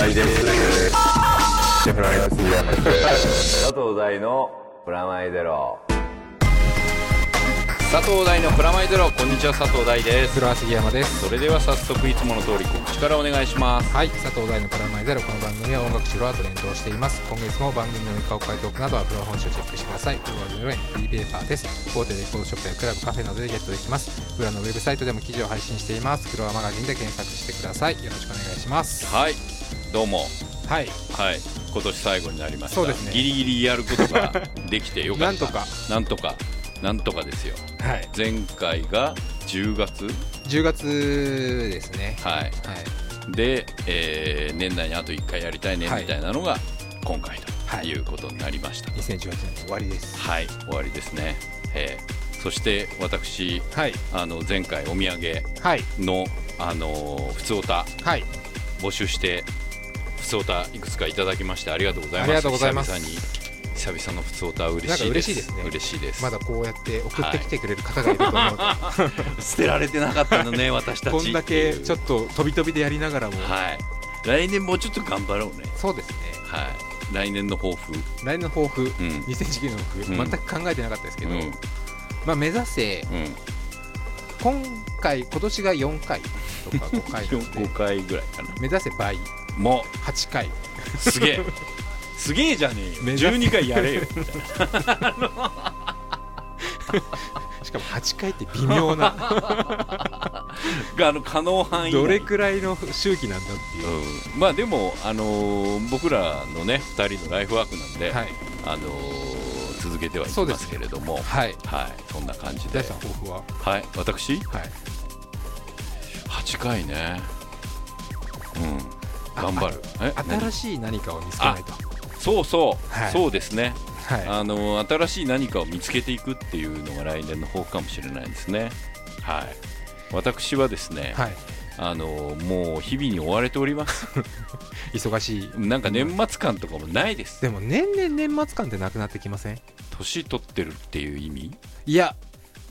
大です。佐藤大のプラマイゼロ。佐藤大のプラマイゼロこんにちは。佐藤大です。フロア杉山です。それでは早速いつもの通り告知からお願いします。はい。佐藤大のプラマイゼロこの番組は音楽フロアと連動しています。今月も番組の顔回トークなどはフロア本誌をチェックしてください。フロア0円フリーペーパーです。大手レコードショップやクラブカフェなどでゲットできます。フロアのウェブサイトでも記事を配信しています。フロアマガジンで検索してください。よろしくお願いします。はいどうも。はい。はい。今年最後になりました。そうですね。ギリギリやることができてよかった。なんとか。なんとか。なんとかですよ。はい。前回が10月？10月ですね。はい。はい。で、えー年内にあと1回やりたいねはいみたいなのが今回はいということになりました。2018年の終わりです。はい、終わりですね、えーそして私はい。あの前回お土産はい。のあのふつおたはい。募集してふつおたいくつかいただきましてありがとうございますありがとうございます。久々に久々のふつおた嬉しいです。嬉しいですね。嬉しいです。まだこうやって送ってきてくれる方がいると思うと、捨てられてなかったのね 私たちこんだけちょっと飛び飛びでやりながらも、はい。来年もうちょっと頑張ろうね。そうですね。はい。来年の抱負。来年の抱負、うん。2019年の抱負、うん。全く考えてなかったですけど、うん。まあ、目指せうん。今回今年が4回とか5回なので 5回ぐらいかな。目指せ倍も8回うすげえ。すげえじゃねえよ。12回やれよ。みたいなしかも8回って微妙な。があの可能範囲内。どれくらいの周期なんだっていう、うん。まあでも、あのー僕らのね2人のライフワークなんで、はい。あのー続けてはいきますそうですけれども、はい。はい、そんな感じで。は？はい。私？はい。8回ね。うん。あ頑張る。新しい何かを見つけないと。そうそう、はい。そうですね、はい。あのー新しい何かを見つけていくっていうのが来年の抱負かもしれないですね。はい。私はですね、はい。あのーもう日々に追われております。忙しい。なんか年末感とかもないです。でも年々年末感ってなくなってきません？年取ってるっていう意味？いや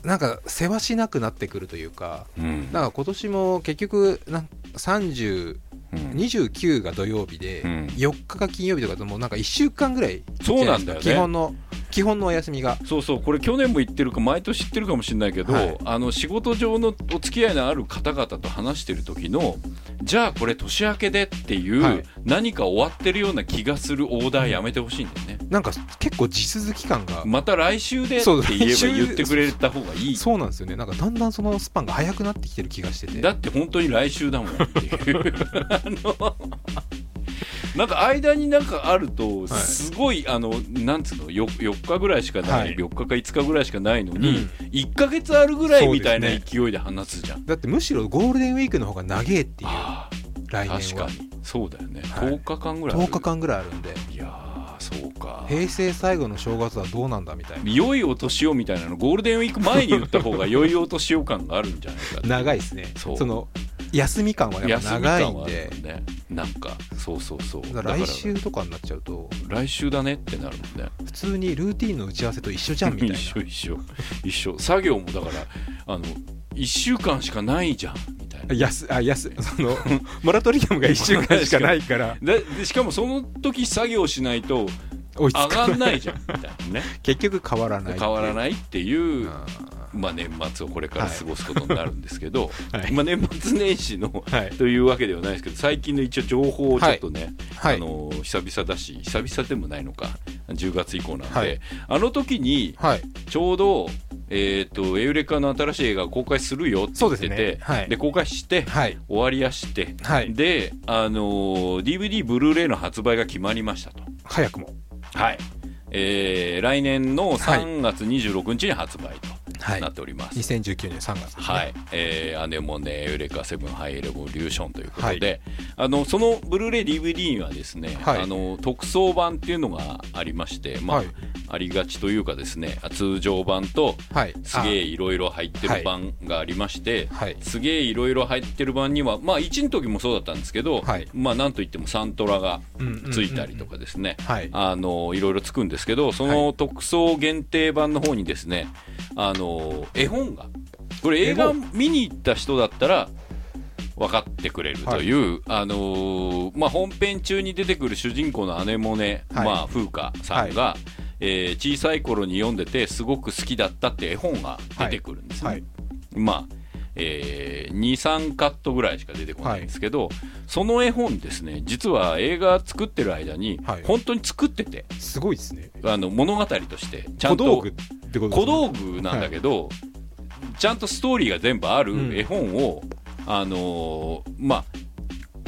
なんか世話しなくなってくるというかうん。なんか今年も結局なん30うん。29が土曜日で、うん。4日が金曜日とかだともうなんか1週間ぐらいそうなんだよね。基本の基本のお休みが。そうそう。これ去年も言ってるか毎年言ってるかもしれないけど、はい。あの仕事上のお付き合いのある方々と話してる時のじゃあこれ年明けでっていう、はい。何か終わってるような気がするオーダーやめてほしいんだよね、なんか結構地続き感が。また来週でってそう言えば言ってくれた方がいいそうなんですよね。なんかだんだんそのスパンが早くなってきてる気がしてて。だって本当に来週だもんっていう。あのなんか間になんかあるとはい。すごい、あのなんつうの 4, 4日ぐらいしかない、はい。4日か5日ぐらいしかないのに、うん。1か月あるぐらいみたいな勢いで話すじゃん、だってむしろゴールデンウィークの方が長えっていうあ来年は。あ確かに。そうだよね、はい。10日間ぐらいある。10日間ぐらいあるんで。いやーそうか。平成最後の正月はどうなんだみたいな。良いお年をみたいなのゴールデンウィーク前に言った方が良いお年を感があるんじゃないか 長いですね。そう。の休み感はやっぱ長いんで。ね。なんかそうそうそう。来週とかになっちゃうと。来週だねってなるもんね。普通にルーティンの打ち合わせと一緒じゃんみたいな。一緒一緒。一緒。作業もだからあの1週間しかないじゃんみたいな。やすあやすその モラトリアムが1週間しかないから。ででしかもその時作業しないと上追いつかがんないじゃんみたいなね。結局変わらない変わらいないっていう。あまあ、年末をこれから過ごすことになるんですけど、はい。まあ、年末年始のーはい。というわけではないですけど最近の一応情報をちょっとね、はい。あの久々だし久々でもないのか10月以降なんで、はい。あの時にはい。ちょうど、えー、とエウレカの新しい映画を公開するよって言っててね。はい。で公開して、はい。終わりやして、はい。で、あのー DVD ブルーレイの発売が決まりましたと。早くも。はい。えー来年の3月26日に発売はなっております。2019年3月ですね。はい、えーアネモネエウレカセブンハイレボリューションということで、あのそのブルーレイ DVD にはですね、はい。あの特装版っていうのがありまして、まあはい。ありがちというかですね通常版とはい。すげえいろいろ入ってる版がありまして、はい。すげえいろいろ入ってる版にはまあ1の時もそうだったんですけど、はい。まあなんといってもサントラがついたりとかですね、はい。あのいろいろつくんですけどその特装限定版の方にですねあの絵本が。これ映画絵見に行った人だったら分かってくれるという、あのーまあ、本編中に出てくる主人公の姉もね、はい。まあ、風花さんが、えー小さい頃に読んでてすごく好きだったって絵本が出てくるんですね。はい。まあえー、23カットぐらいしか出てこないんですけど、その絵本ですね実は映画作ってる間にはい。本当に作ってて、すごいですね。あの物語としてちゃんと小道具ってことです小道具なんだけど、ちゃんとストーリーが全部あうん。る絵本を、あのーまあ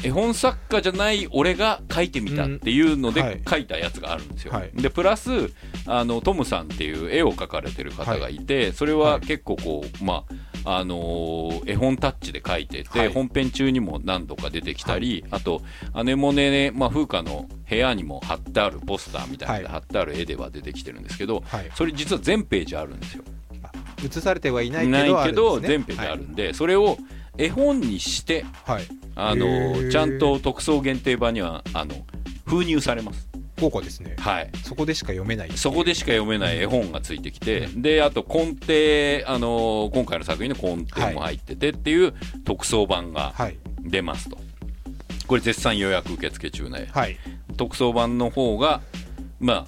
絵本作家じゃない俺が書いてみたっていうのうんはい。で書いたやつがあるんですよ。はい。でプラスあのトムさんっていう絵を描かれてる方がいて、それは結構こう、まああのー絵本タッチで書いてて、はい。本編中にも何度か出てきたり、あとアネモネね、まあ、風花の部屋にも貼ってあるポスターみたいなのではい。貼ってある絵では出てきてるんですけど、はい。それ実は全ページあるんですよ。映されてはいないけどね。全ページあるんで、それを絵本にしてはい、はい、あのちゃんと特装限定版にはあの封入されます、高価ですね。はい、そこでしか読めない。そこでしか読めない絵本がついてきて、であと根底あの今回の作品の根底も入っててっていう特装版がはい。出ますと、これ絶賛予約受付中ね。はい。特装版の方がまあ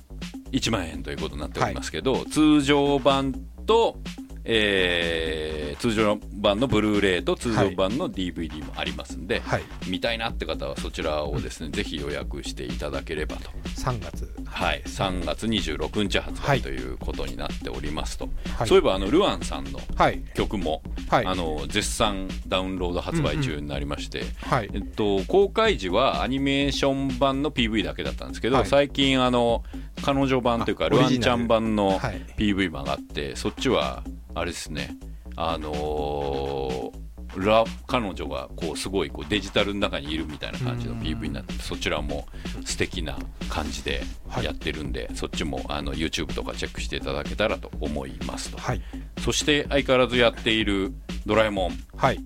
1万円ということになっておりますけど、通常版と、えー通常版のブルーレイと通常版の DVD もありますんで、はい。見たいなって方はそちらをですね、ぜひ予約していただければと、3月。はい、3月26日発はい。売ということになっておりますと、はい。そういえばあのルアンさんのはい。曲も、はい。あの絶賛ダウンロード発売中になりまして、はい。えっと、公開時はアニメーション版の PV だけだったんですけど、はい。最近あの彼女版というかあルアンちゃん版のはい。PV も上がってそっちはあれですねあのーラ彼女がこうすごいこうデジタルの中にいるみたいな感じの PV になっててそちらも素敵な感じでやってるんで、そっちもあの YouTube とかチェックしていただけたらと思いますと、はい。そして相変わらずやっている「ドラえもん」はい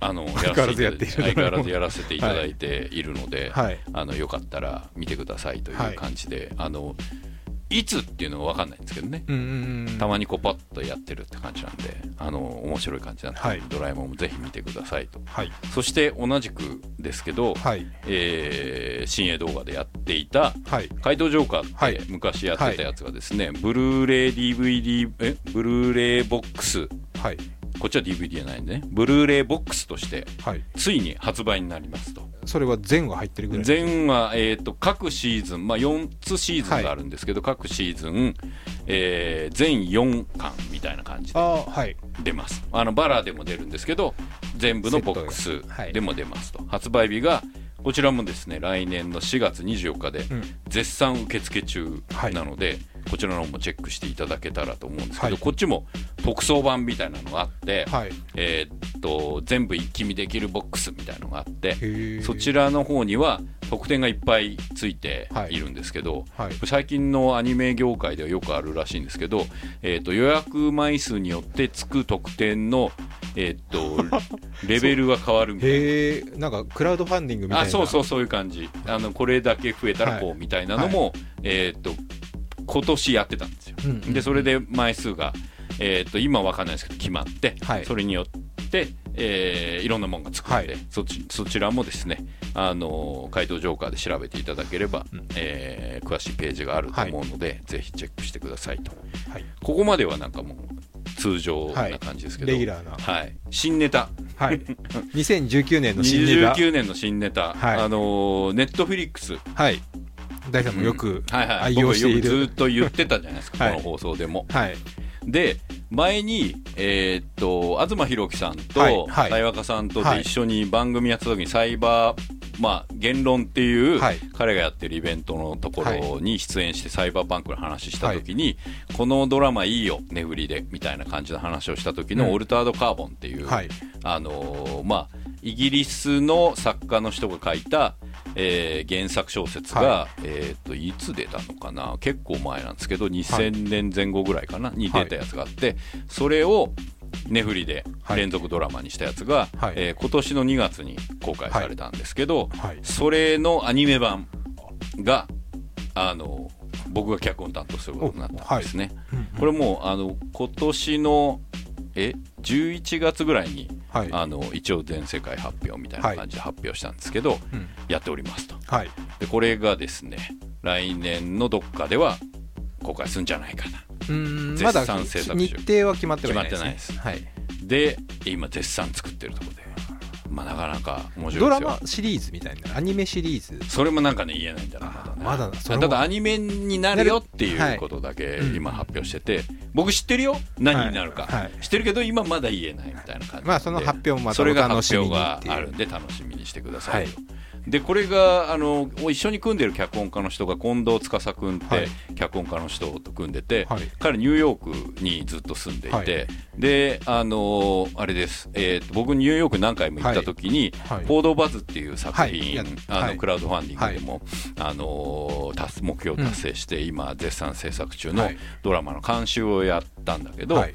あの相変わらずやっている相変わらずやらせていただいているので、はい。あのよかったら見てくださいといはい。う感じで、あのいつっていうのは分かんないんですけどね、たまにこうパッとやってるって感じなんであの面白い感じなんで、はい。ドラえもんもぜひ見てくださいと。はい。そして同じくですけど、はい。えー新鋭動画でやっていたはい。怪盗ジョーカーはい。って昔やってたやつがですね、ブルーレイ DVD えブルーレイボックスはいこっちは DVD じゃないんでね。ブルーレイボックスとしてはい。ついに発売になりますと。それは全話入ってるぐらい全は、えー、と各シーズン、まあ、4つシーズンがあるんですけど、各シーズン、えー全4巻みたいな感じでああはい。出ます。あのバラでも出るんですけど全部のボックスでも出ますと、発売日がこちらもですね来年の4月24日でうん。絶賛受付中はい。なので、こちらの方もチェックしていただけたらと思うんですけど、はい。こっちも特装版みたいなのがあって、はい。えーっと全部一気見できるボックスみたいなのがあってへそちらの方には特典がいっぱいついてはい。いるんですけど、はい。最近のアニメ業界ではよくあるらしいんですけど、えー、と予約枚数によってつく特典の、えー、とレベルが変わるみたいな。へえんかクラウドファンディングみたいな。あそうそうそういう感じ。あのこれだけ増えたらこう、はいみたいなのも、えー、と今年やってたんですよ、うんうんでそれで枚数が、えー、と今わかんないですけど決まって、はい。それによって、えーいろんなものがつくので、はい。そちそちらもですねあの怪盗ジョーカーで調べていただければ、うん。えー詳しいページがあると思うので、ぜひチェックしてくださいと。はい。ここまではなんかもう通常な感じですけど、レギュラーな。はい、新ネタ。はい。2019年の新ネタ。29年の新ネタ、はい。あのネットフリックスはい。大さんもよくはいはい、愛用してい僕よくずるっと言ってたじゃないですか、はい。この放送でも。はい。で前に、えーっと東博樹さんとはい。はい。大若さんとはい。で一緒に番組やってた時にサイバー、まあ、言論っていう、はい。彼がやってるイベントのところに出演してサイバーパンクの話した時に、このドラマいいよ値振りでみたいな感じの話をした時の、うん。オルタード・カーボンっていう、はい。あのーまあ、イギリスの作家の人が書いた、えー原作小説が、はい。えー、といつ出たのかな？結構前なんですけど2000年前後ぐらいかな、に出たやつがあってそれを値振りではい。連続ドラマにしたやつが、はい。えー今年の2月に公開されたんですけど、はい。それのアニメ版があの僕が脚本担当することになったんですね。これもうあの今年のえ11月ぐらいにはい。あの一応全世界発表みたいな感じで発表したんですけど、うん。やっておりますと。はい。でこれがですね来年のどっかでは公開するんじゃないかなまだ日程は決まってはいないです、ね、決はい。で今絶賛作ってるところで、まあ、なかなか面白いですよ。ドラマシリーズみたいなアニメシリーズ。それもなんかね言えないんだなまだね。まだただアニメになるよっていうことだけうん今発表してて、僕知ってるよ？何になるか、はい。はい。知ってるけど今まだ言えないみたいな感じで。まあその発表もまたそれがお楽し発表があるんで楽しみにしてくださいと、はいでこれがあの一緒に組んでる脚本家の人が近藤司君って、はい。脚本家の人と組んでて、はい。彼ニューヨークにずっと住んでいて、はい。であのあれです、えーと僕ニューヨーク何回も行った時に「はい。フォードバズ」っていう作品、あのはい。クラウドファンディングでも、あの達目標達成して、今絶賛制作中のはい。ドラマの監修をやったんだけど、はい。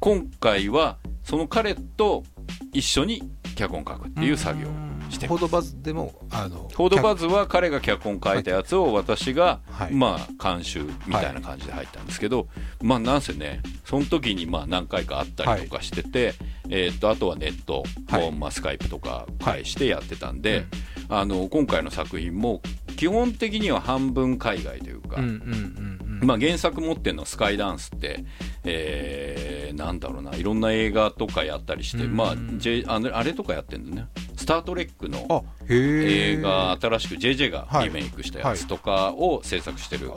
今回はその彼と一緒に脚本書くっていう作業をしてフォードバズでもあのフォードバズは彼が脚本書いたやつを私が、はい。まあ監修みたいな感じで入ったんですけど、まあなんせねその時にまあ何回か会ったりとかしてて、えーっとあとはネットも、はい。まあ、スカイプとか介してやってたんで、あの今回の作品も基本的には半分海外というか、うんうんうんうんまあ、原作持ってるのはスカイダンスって、えーなんだろうないろんな映画とかやったりして、うん。まあ、J、あのあれとかやってるんだね「スター・トレック」の映画新しく JJ がはい。リメイクしたやつとかを制作してる、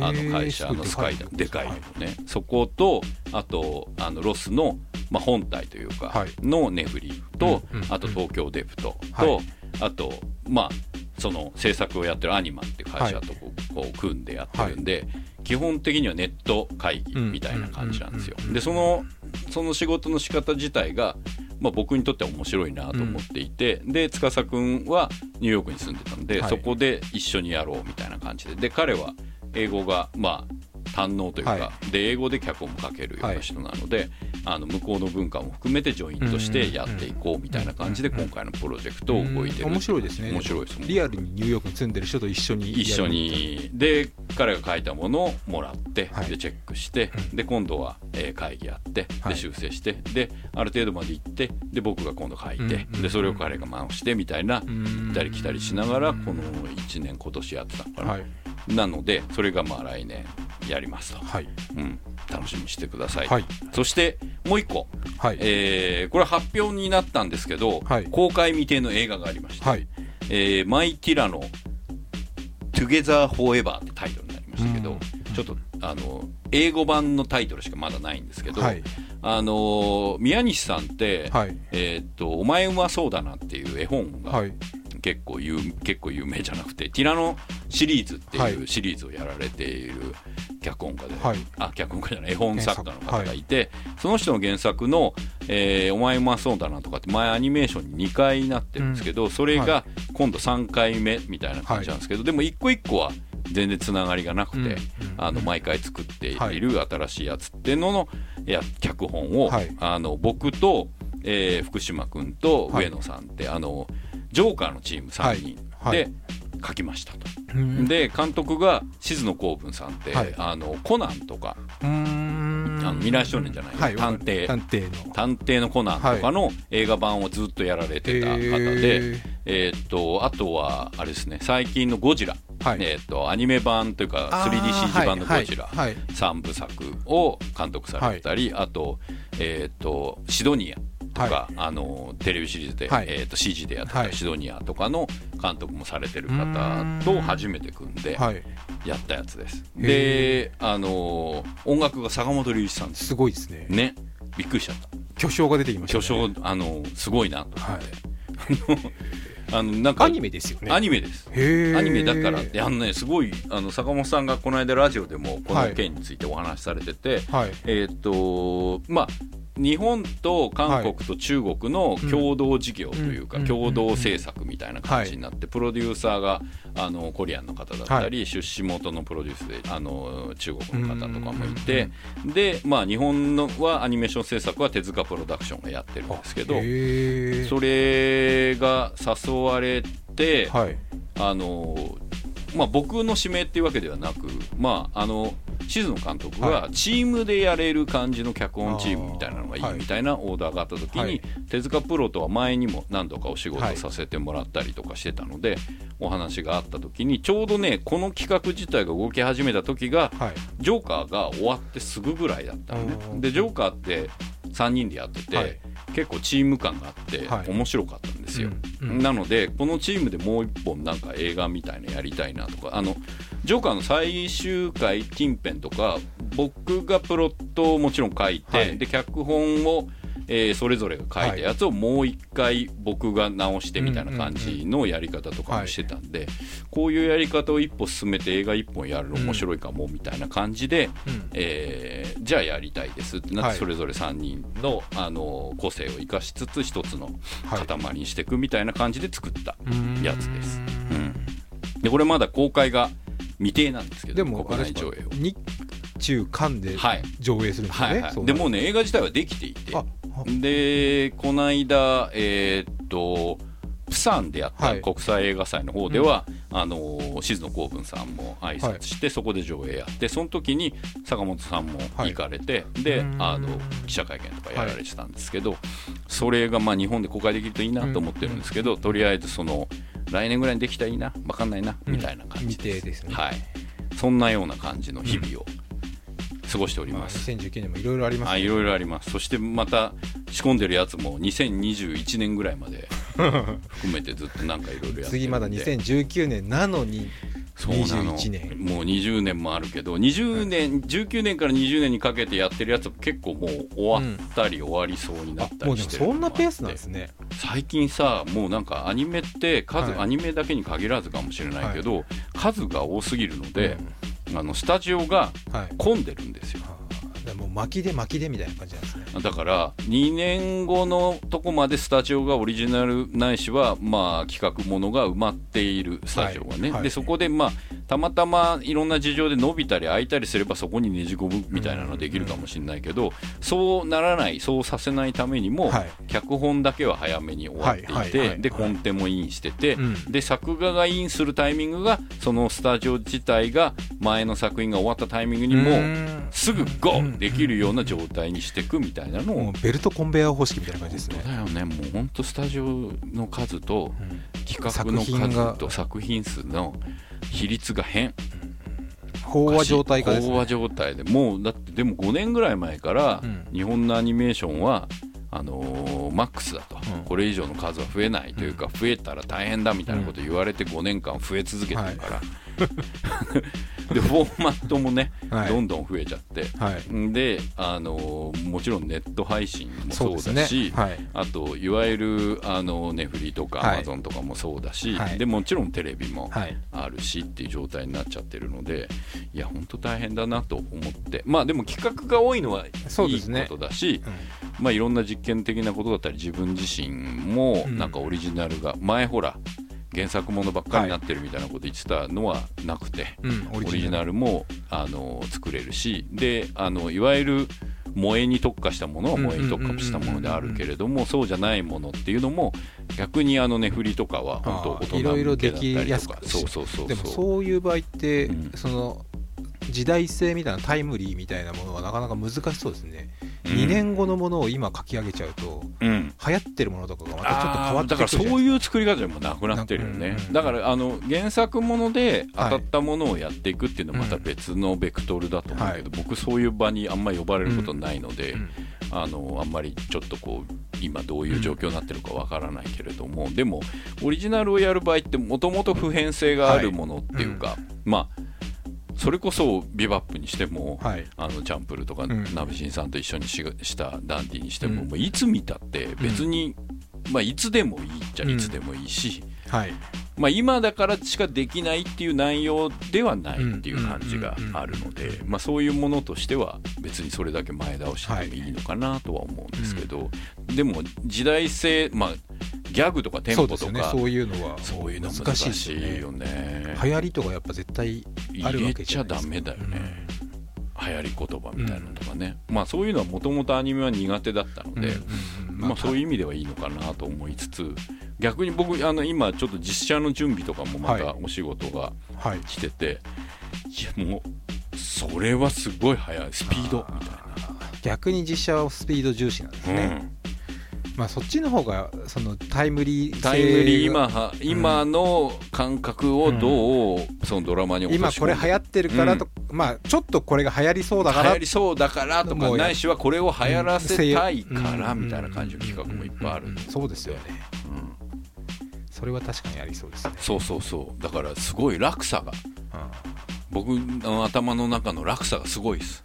あの会社のスカイダンでかいのね、そことあとあのロスの、まあ、本体というか、はい。のネブリと、うんうんあと東京デプトと、はいあとまあその制作をやってるアニマっていう会社とこうこう組んでやってるんで、基本的にはネット会議みたいな感じなんですよ。うん。うん。うん。うんでそのその仕事の仕方自体が、まあ、僕にとっては面白いなと思っていて、で司君はニューヨークに住んでたんで、はい。そこで一緒にやろうみたいな感じで。で彼は英語がまあ堪能というか、はで英語で脚本も書けるような人なので、あの向こうの文化も含めてジョイントしてやっていこうみたいな感じで今回のプロジェクトを動いてる面白いですね。面白いです。リアルにニューヨークに住んでる人と一緒に一緒に。で彼が書いたものをもらって、はい。でチェックして、で今度は、えー会議やってはい。で修正して、である程度まで行ってで僕が今度書いて、でそれを彼が回してみたいな、ん。行ったり来たりしながらこの1年今年やってたのかな、はいなのでそれがまあ来年やりますと、はい。うん、楽しみにしてください、はい。そしてもう一個、はい。えーこれは発表になったんですけど、はい。公開未定の映画がありまして、はい。えーマイ・ティラノ「Together Forever」ってタイトルになりましたけど、うん。ちょっとあの英語版のタイトルしかまだないんですけど、はい。あの宮西さんって、はい。えーっと「お前うまそうだな」っていう絵本がはい結構有結構有名じゃなくて「ティラノシリーズ」ってはい。いうシリーズをやられている脚本家で、はい。あ脚本家じゃない絵本作家の方がいて、その人の原作の、えーお前うまそうだな」とかって前アニメーションに2回なってるんですけど、それはが今度3回目みたいな感じなんですけど、でも一個一個は全然つながりがなくて、うん。うん。あの毎回作っていはい。る新しいやつっていうののや脚本を、はい。あの僕と、えー福島君とはい。上野さんって、あのジョーカーのチーム3人はいで書きましたと。うん。で監督が静野公文さんって、はい。あのコナンとかあの未来少年じゃない、はい探偵。探偵の。探偵のコナンとかの映画版をずっとやられてた方で、へえーっとあとはあれですね最近の「ゴジラ」はい。えーっとアニメ版というかあー 3DCG 版の「ゴジラ」はい。はい3部作を監督されてたり、あと,、えーっとシドニアとか、はあのテレビシリーズで、はい。えーっと CG でやったシドニアとかの監督もされてる方と初めて組んではい。やったやつです。へで、あの音楽が坂本龍一さんです。すごいですね。ね、びっくりしちゃった。巨匠が出てきました巨ね匠、あのすごいなと思はって。あのなんかアニメですよね。アニメです。アニメだからってあのねすごいあの坂本さんがこの間ラジオでもこはい。の件についてお話しされてて、はい。えーっとまあ日本と韓国と中国の共同事業というか、うん共同制作みたいな感じになって、プロデューサーがあのコリアンの方だったり、出資元のプロデュースであの中国の方とかもいて、で、まあ、日本のはアニメーション制作は手塚プロダクションがやってるんですけどそれが誘われて、はい。あのまあ、僕の指名っていうわけではなく、まあ、あの静野監督がチームでやれる感じの脚本チームみたいなのがいいみたいなオーダーがあった時に、はい。手塚プロとは前にも何度かお仕事させてもらったりとかしてたので、お話があった時にちょうどねこの企画自体が動き始めた時がはい。ジョーカーが終わってすぐぐらいだったのね。うん。でジョーカーって3人でやってて、はい。結構チーム感があってはい。面白かったんですよ、うん。うん。なのでこのチームでもう一本なんか映画みたいなやりたいなとかあのジョーカーの最終回近辺とか僕がプロットをもちろん書いて、はい。で脚本を、えーそれぞれが書いたやつをもう一回僕が直してみたいな感じのやり方とかもしてたんで、こういうやり方を一歩進めて映画一本やるの面白いかもみたいな感じで、うん。えーじゃあやりたいですってなっはい。てそれぞれ3人の、あの個性を生かしつつ一つのはい塊にしていくみたいな感じで作ったうんやつです。うん。でこれまだ公開が未定なんですけど国内上映を。日中韓ではい。上映するんですよね、はいはい、そうでもうね映画自体はできていてでこの間えーっとプサンでやったはい。国際映画祭の方では、あの静野公文さんも挨拶して、そこで上映やってその時に坂本さんも行かれて、でうん。あの記者会見とかやられてたんですけど、それがまあ日本で公開できるといいなと思ってるんですけど、とりあえずその来年ぐらいにできたらいいな分かんないな、みたいな感じ未定ですね、はい、そんなような感じの日々を過ごしておりまあ、ます。2019年もいろいろありますあいろいろあります。そしてまた仕込んでるやつも2021年ぐらいまで 含めてずっとなんかいろいろやって次まだ2019年なのにそうなの。21年もう20年もあるけど20年、19年から20年にかけてやってるやつも結構もう終わったり終わりそうになったりしてるそんなペースなんですね。最近さもうなんかアニメって数、はい。アニメだけに限らずかもしれないけど、数が多すぎるので、あのスタジオがはい。混んでるんですよ。あー。だからもう巻きで巻きでみたいな感じなんですね。だから2年後のとこまでスタジオがオリジナルないしはまあ企画ものが埋まっているスタジオがね、はい。はい。でそこでまあたまたまいろんな事情で伸びたり開いたりすればそこにねじ込むみたいなのはできるかもしれないけど、そうならないそうさせないためにも、はい。脚本だけは早めに終わっていて、でコンテもインしてて、うん。で作画がインするタイミングがそのスタジオ自体が前の作品が終わったタイミングにもううん。すぐゴーできるような状態にしていくみたいなのをもうベルトコンベヤー方式みたいな感じですね。だよね。もう本当スタジオの数と企画の数と作品数の比率が変。飽和状態化ですね。飽和状態で。もうだってでも5年ぐらい前からうん。日本のアニメーションはあのーマックスだと、うん。これ以上の数は増えないというか、増えたら大変だみたいなこと言われて5年間増え続けてるから、でフォーマットもね、はい。どんどん増えちゃって、はい。で、あのーもちろんネット配信もそうだし、ね。はい。あといわゆるあのネフリとかアはい。マゾンとかもそうだし、はい。でもちろんテレビもはい。あるしっていう状態になっちゃってるのでいや本当大変だなと思って。まあでも企画が多いのはいいことだし、うん。まあいろんな実験的なことだったり自分自身もうん。なんかオリジナルが、前ほら原作ものばっかりになってるみたいなこと言ってたのはなくて、うんオリジナル。もあの作れるしであのいわゆる萌えに特化したものは萌えに特化したものであるけれどもそうじゃないものっていうのも逆にあのネフリとかは本当大人あーいろいろ向けだったりとか。すくそうそうそうでもそうそういう場合って、うん。その時代性みたいなタイムリーみたいなものはなかなか難しそうですね、うん。2年後のものを今書き上げちゃうとうん。流行ってるものとかがまたちょっと変わってくるか。らそういう作り方でもなくなってるよね。うん。だからあの原作もので当たったものをやっていくっていうのはまた別のベクトルだと思うけど、僕そういう場にあんまり呼ばれることないので、うん。あのあんまりちょっとこう今どういう状況になってるかわからないけれども、でもオリジナルをやる場合ってもともと普遍性があるものっていうか、まあそれこそビバップにしても、はい。あのチャンプルとか、ん。ナベシンさんと一緒にししたダンディにしても,、うん。もういつ見たって別に、まあ、いつでもいいっちゃいつでもいいし、はいまあ、今だからしかできないっていう内容ではないっていう感じがあるので、まあ、そういうものとしては別にそれだけ前倒してもいいのかなとは思うんですけど、でも時代性、まあ、ギャグとかテンそポとかそういうのはそういうの難難しいよね。ね。流行りとかやっぱ絶対あるわけじゃないですか。ダメだよね、流行り言葉みたいなのとかね、まあそういうのはもともとアニメは苦手だったので、まあ、そういう意味ではいいのかなと思いつつ逆に僕あの今ちょっと実写の準備とかもまたはお仕事がはい。来てて、い、やもうそれはすごい速い。スピードみたい逆に実写はスピード重視なんですな、ね、うんまあそっちの方がそのタイムリー性タイムリー今は今の感覚をどうそのドラマに落と今し込んでこれ流行ってるからと、まあちょっとこれが流行りそうだから流行りそうだからとかないしはこれを流行らせたいからうん。みたいな感じの企画もいっぱいあるうんそうですよね。うん。それは確かにありそうですね、そうそうそう。だからすごい落差が。僕の頭の中の落差がすごいです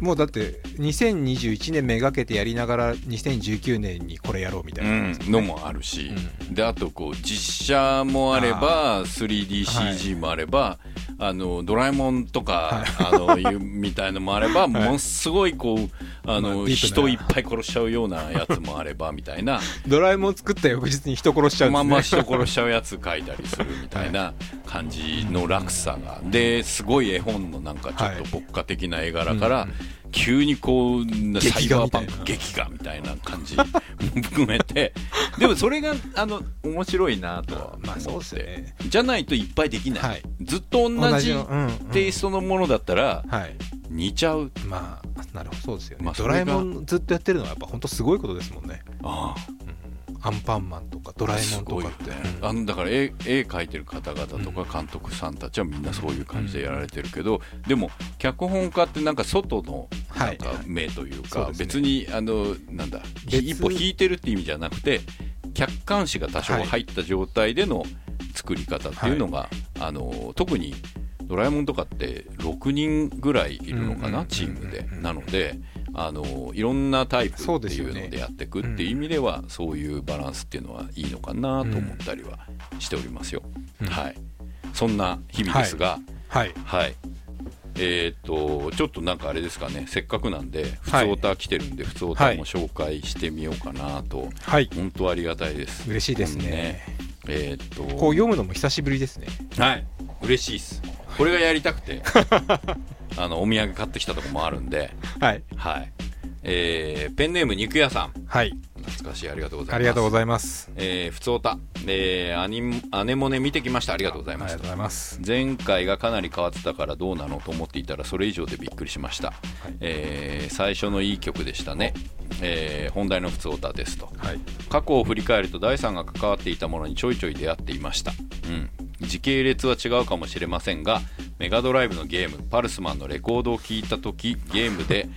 もうだって2021年めがけてやりながら2019年にこれやろうみたいな。感じですのね、もあるし、うであとこう実写もあれば 3DCG もあれば、あのドラえもんとか、あのいうみたいのもあれば、ものすごいこうあの、まあ人いっぱい殺しちゃうようなやつもあればみたいな。ドラえもん作った翌日に人殺しちゃうまあまあ人殺しちゃうやつ書いたりするみたいな感じの落差が。ですごい絵本のなんかちょっと牧歌的な絵柄から急にこうサイバーパンク劇画みたいな。感じも 含めて。でもそれがあの面白いなとはまあそう思ってですね。じゃないといっぱいできない、はい。ずっと同じテイストのものだったらはい。似ちゃう。まあなるほど。そうですよね、まあそれがドラえもんずっとやってるのはやっぱ本当すごいことですもんね。あアンパンマンとかドあラえもすんとかって、ね。うん。あのだから絵絵描いてる方々とか監督さんたちはみんなそういう感じでやられてるけど、でも脚本家ってなんか外のはないんか目というか、そうですね。別にあのなんだ別一歩引いてるって意味じゃなくて客観視が多少入った状態での作り方っていうのが、あの特にドラえもんとかって6人ぐらいいるのかな、チームで。なのであのいろんなタイプっていうのでやっていくっていう意味ではそういうバランスっていうのはいいのかなと思ったりはしておりますよ、うん。はい。そんな日々ですが、はい。はい。えーっと、ちょっとなんかあれですかね、せっかくなんで、普はい。通オタ来てるんで、普通オタも紹介してみようかなと、はい。本当ありがたいです。嬉しいですねえーっと、こう読むのも久しぶりですね。はい、嬉しいです。これがやりたくて、あの、お土産買ってきたとこもあるんで、はい。はい。えーペンネーム肉屋さん、はい。懐かしい、ありがとうございます。ありがとうごいざいます。えー、普通オタ、えー、アニアネモネ見てきました。ありがとうございましたありがとうご。ざいます。前回がかなり変わってたからどうなのと思っていたらそれ以上でびっくりしました、えー最初のいい曲でしたね、えー本題の普通歌ですと。はい。過去を振り返ると第3が関わっていたものにちょいちょい出会っていました、うん、時系列は違うかもしれませんがメガドライブのゲームパルスマンのレコードを聴いた時ゲームで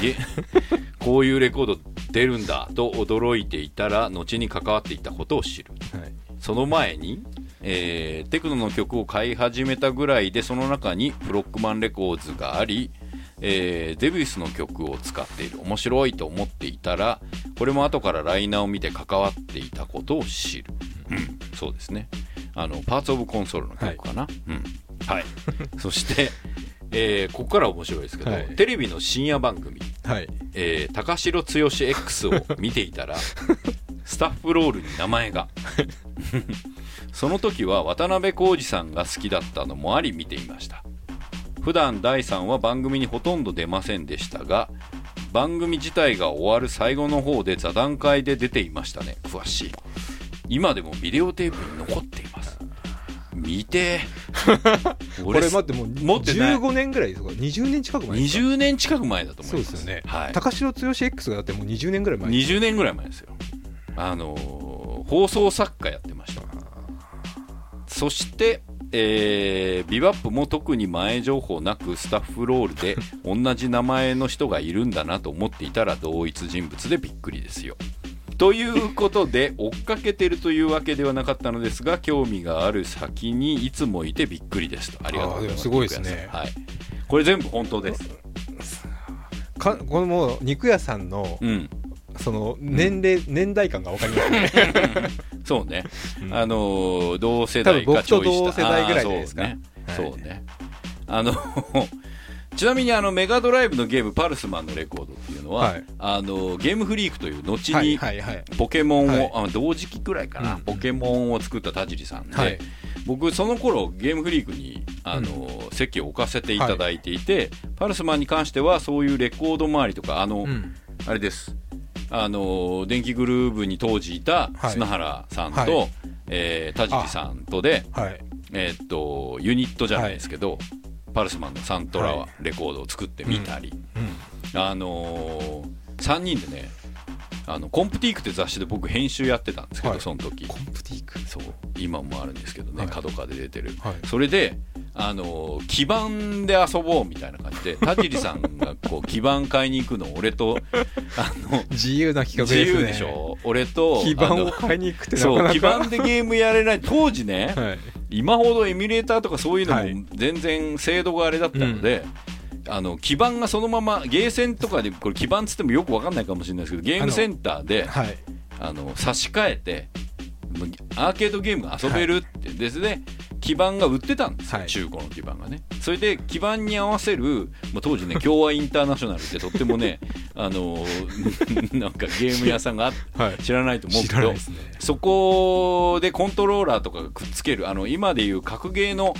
ゲ こういうレコード出るんだと驚いていたら後に関わっていたことを知る。はい。その前に、えーテクノの曲を買い始めたぐらいでその中にフロックマンレコーズがあり、えーデビュースの曲を使っている。面白いと思っていたらこれも後からライナーを見て関わっていたことを知る、うん、そうですねあのパーツ・オブ・コンソールの曲かな、うん。はい。そして、えーここから面白いですけど、はい。テレビの深夜番組。はい。えー高城剛 X を見ていたら スタッフロールに名前が。その時は渡辺浩二さんが好きだったのもあり見ていました。普段第3は番組にほとんど出ませんでしたが番組自体が終わる最後の方で座談会で出ていましたね。詳しい今でもビデオテープに残っています。見て。ーこれ待ってもう持ってない。15年ぐらいですか？20年近く前ですか？20年近く前だと思います。そうですよね、はい、高城剛 X がだってもう20年ぐらい前20年ぐらい前ですよ。あのー放送作家やってました。そして、えービバップも特に前情報なくスタッフロールで 同じ名前の人がいるんだなと思っていたら同一人物でびっくりですよということで追っかけてるというわけではなかったのですが興味がある先にいつもいてびっくりですと。ありがとうございます。すごいですね。はい、これ全部本当です。かこのもう肉屋さんのうん。その年齢、年代感が分かりますね。そうね、うん。あのー同世代がちょ僕と同世代ぐらいですか。そうね,、はい。そうね。あのちなみにあのメガドライブのゲーム「パルスマン」のレコードっていうのは、はい。あのゲームフリークという後はいにはいはい。ポケモンを、はい。あ同時期くらいかな、うんポケモンを作った田尻さんで、はい。僕その頃ゲームフリークにあの、席を置かせていただいていて、パルスマンに関してはそういうレコード周りとかあの、うん。あれです。あの電気グルーヴに当時いたはい。砂原さんと、はい。えー田尻さんとで、はい。えーっとユニットじゃないですけど、パルスマンのサントラはレコードを作ってみたり、あのー、3人でねあのコンプティークって雑誌で僕編集やってたんですけど、はい。その時。コンプティーク？そう。今もあるんですけどね、はい。角川で出てる、はい。それであのー基板で遊ぼうみたいな感じで田尻さんがこう基板買いに行くのを俺とあの自由な企画自ですね。由でしょ？俺と基板をあの買いに行くってなそうかなか。基板でゲームやれない。当時ね、はい。今ほどエミュレーターとかそういうのはい。も全然精度があれだったので、あの基板がそのままゲーセンとかでこれ基板つってもよく分かんないかもしれないですけどゲームセンターではい。あの差し替えてアーケードゲームが遊べるって、でそれで基板が売ってたんですよ、はい。中古の基板がね。それで基板に合わせる、まあ、当時ね共和インターナショナルってとってもね あの なんかゲーム屋さんがあっはい。知らないと思う知けどね。そこでコントローラーとかがくっつけるあの今でいう格ゲーの、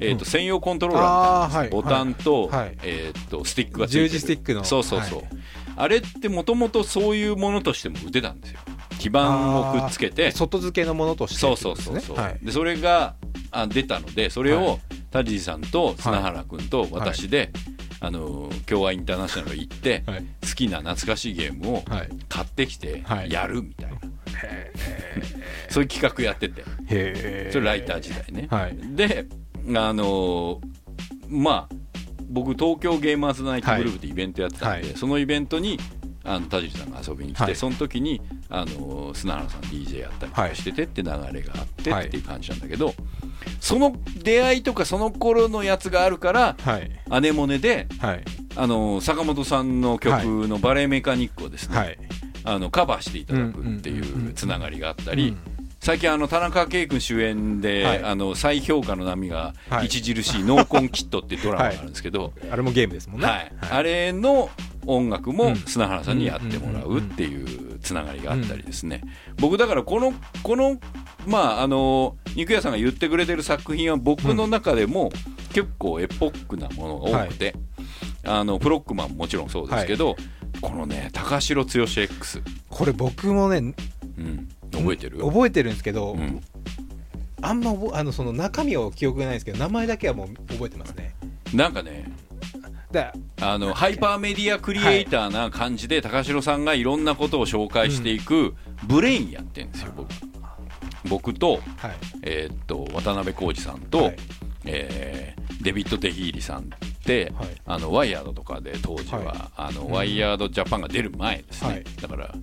えーとうん。専用コントローラーみたいなのはい。ボタンと,、はい。えー、とスティックがついてる。十字スティックの。そうそうそう、はい。あれってもともとそういうものとしても売ってたんですよ基板をくっつけて。外付けのものとしてそうそうそうそう、はい。でそれがあ出たのでそれはを田尻さんと砂原君と私で、あの共和インターナショナル行って、はい。好きな懐かしいゲームをはい。買ってきてはい。やるみたいな、そういう企画やってて。それライター時代ね、はい。であのーまあ僕東京ゲーマーズナイトグループってイベントやってたんで、はい。そのイベントにあの田尻さんが遊びに来て、はい。その時にあのー砂原さん DJ やったりとかしててって流れがあってはいっていう感じなんだけど、その出会いとかその頃のやつがあるからはい。アネモネで、はい。あのー坂本さんの曲の「バレエメカニック」をですね、はい。あのカバーしていただくってうんうんうんうんいうつながりがあったり、うん最近あの田中圭君主演で、はい。あの再評価の波がはい。著しい「ノーコンキット」っていうドラマがあるんですけど、あれもゲームですもんね。はい。あれの音楽もうん。砂原さんにやってもらうっていうつながりがあったりですね、僕だからこのこのまああの肉屋さんが言ってくれてる作品は僕の中でも結構エポックなものが多くて、あのプロックマンももちろんそうですけど、このね高城剛 X、これ僕もねうん、覚えてる？覚えてるんですけど、うん。あんまあのその中身は記憶がないんですけど名前だけはもう覚えてますね。なんかねだあのハイパーメディアクリエイターな感じで高城さんがいろんなことを紹介していくブレインやってるんですよ僕。僕と,、はい。えーっと渡辺浩弐さんと、はい。えーデビッド・デヒーリさんはい。あのワイヤードとかで当時は、はい。あのワイヤードジャパンが出る前ですね、はい。だから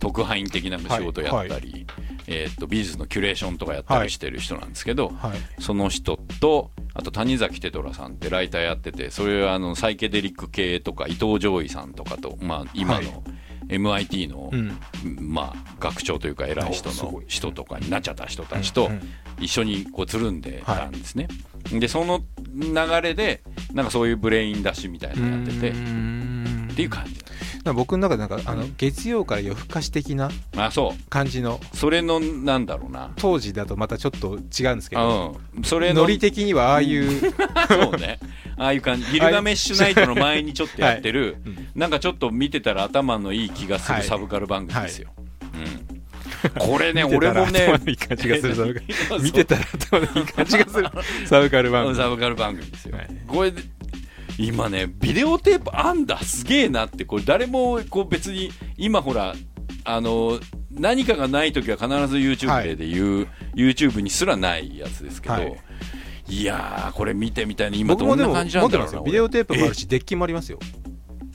特派員的な仕事やったり、えーっと美術のキュレーションとかやったりしてる人なんですけど、はい。その人とあと谷崎テトラさんってライターやっててそれはあのサイケデリック系とか伊藤ジョイさんとかと、まあ、今はい。の MIT の、うん。まあ、学長というか偉い人の人とかになっちゃった人たちと一緒にこうつるんでたんですね、でその流れでなんかそういうブレイン出しみたいなのやっててっていう感じ僕の中でなんかあの月曜から夜更かし的な感じの。うそれのなんだろうな。当時だとまたちょっと違うんですけど。うん。それのノリ的にはああいう、そうね。ああいう感じ。ギルガメッシュナイトの前にちょっとやってる、うん。なんかちょっと見てたら頭のいい気がするはい。サブカル番組ですよ。うん。これね、俺もね頭のいい感じがするサブカル見てたら頭のいい感じがする。サブカル番組。サブカル番組ですよ。はい。これで今ね、ビデオテープあんだ、すげえなって、これ誰もこう別に、今ほら、あの、何かがない時は必ず YouTube でで言う、YouTube にすらないやつですけど、はいい、やー、これ見てみたいに今どんな感じなんだろうな。持ってますよ。ビデオテープもあるし。しデッキもありますよ。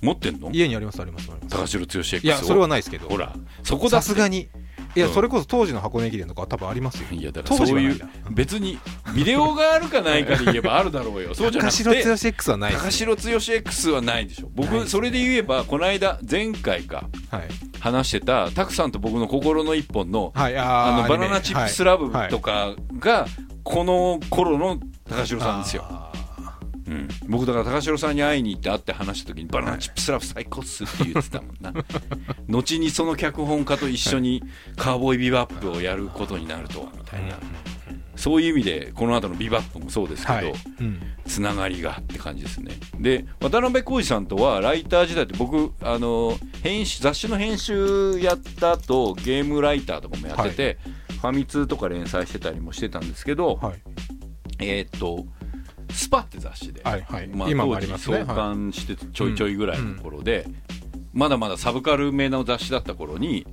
持ってんの？家にありますありますあります。高城剛いやそれはないですけど。ほらそこださすがにいや、うん。それこそ当時の箱根駅伝とかは多分ありますよ。いやだからそういう別にビデオがあるかないかで言えばあるだろうよ。そうじゃなく高城剛て X はないです、高城剛 X はないでしょ。僕それで言えばこの間前回かはい、話してたタクさんと僕の心の一本のはい、ああのバナナチップスラブはい。とかがこの頃の高城さんですよ、あうん、僕だから高城さんに会いに行って会って話した時にバナナチップスラブ最高っすって言ってたもんな。後にその脚本家と一緒にカーボーイビバップをやることになるとはみたいな、そういう意味でこの後のビバップもそうですけど、ーはい、うん、つながりがって感じですね。で渡辺浩二さんとはライター時代って僕あの編集雑誌の編集やった後ゲームライターとかもやってて、ファミ通とか連載してたりもしてたんですけど、はい。えーっとスパって雑誌で、はいはい。まあ、今もありますね。創刊してちょいちょいぐらいの頃で、まだまだサブカルめの雑誌だった頃に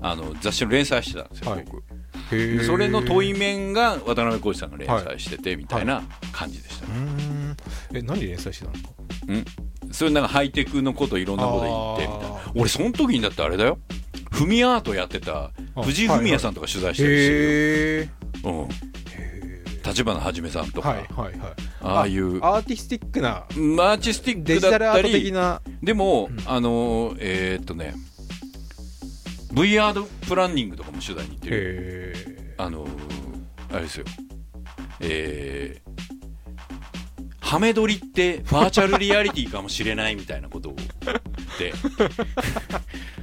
あの雑誌の連載してたんですよ、はい。僕。それの問い面が渡辺浩二さんが連載しててみたいな感じでしたね、うーん。え何連載してたんですかそれなんかハイテクのこといろんなこと言ってみたいな。俺その時にだってあれだよ。フミアートやってた藤井フミヤさんとか取材してるへえよ、うん立花はじめさんとか、はいはいはい。ああいう。アーティスティックなマーチスティッデクだったジタルアート的りな。でも、うん。あのーえーっとね VR プランニングとかも取材に行ってる。へあのーあれですよ。えーハメ撮りってバーチャルリアリティかもしれないみたいなことを言って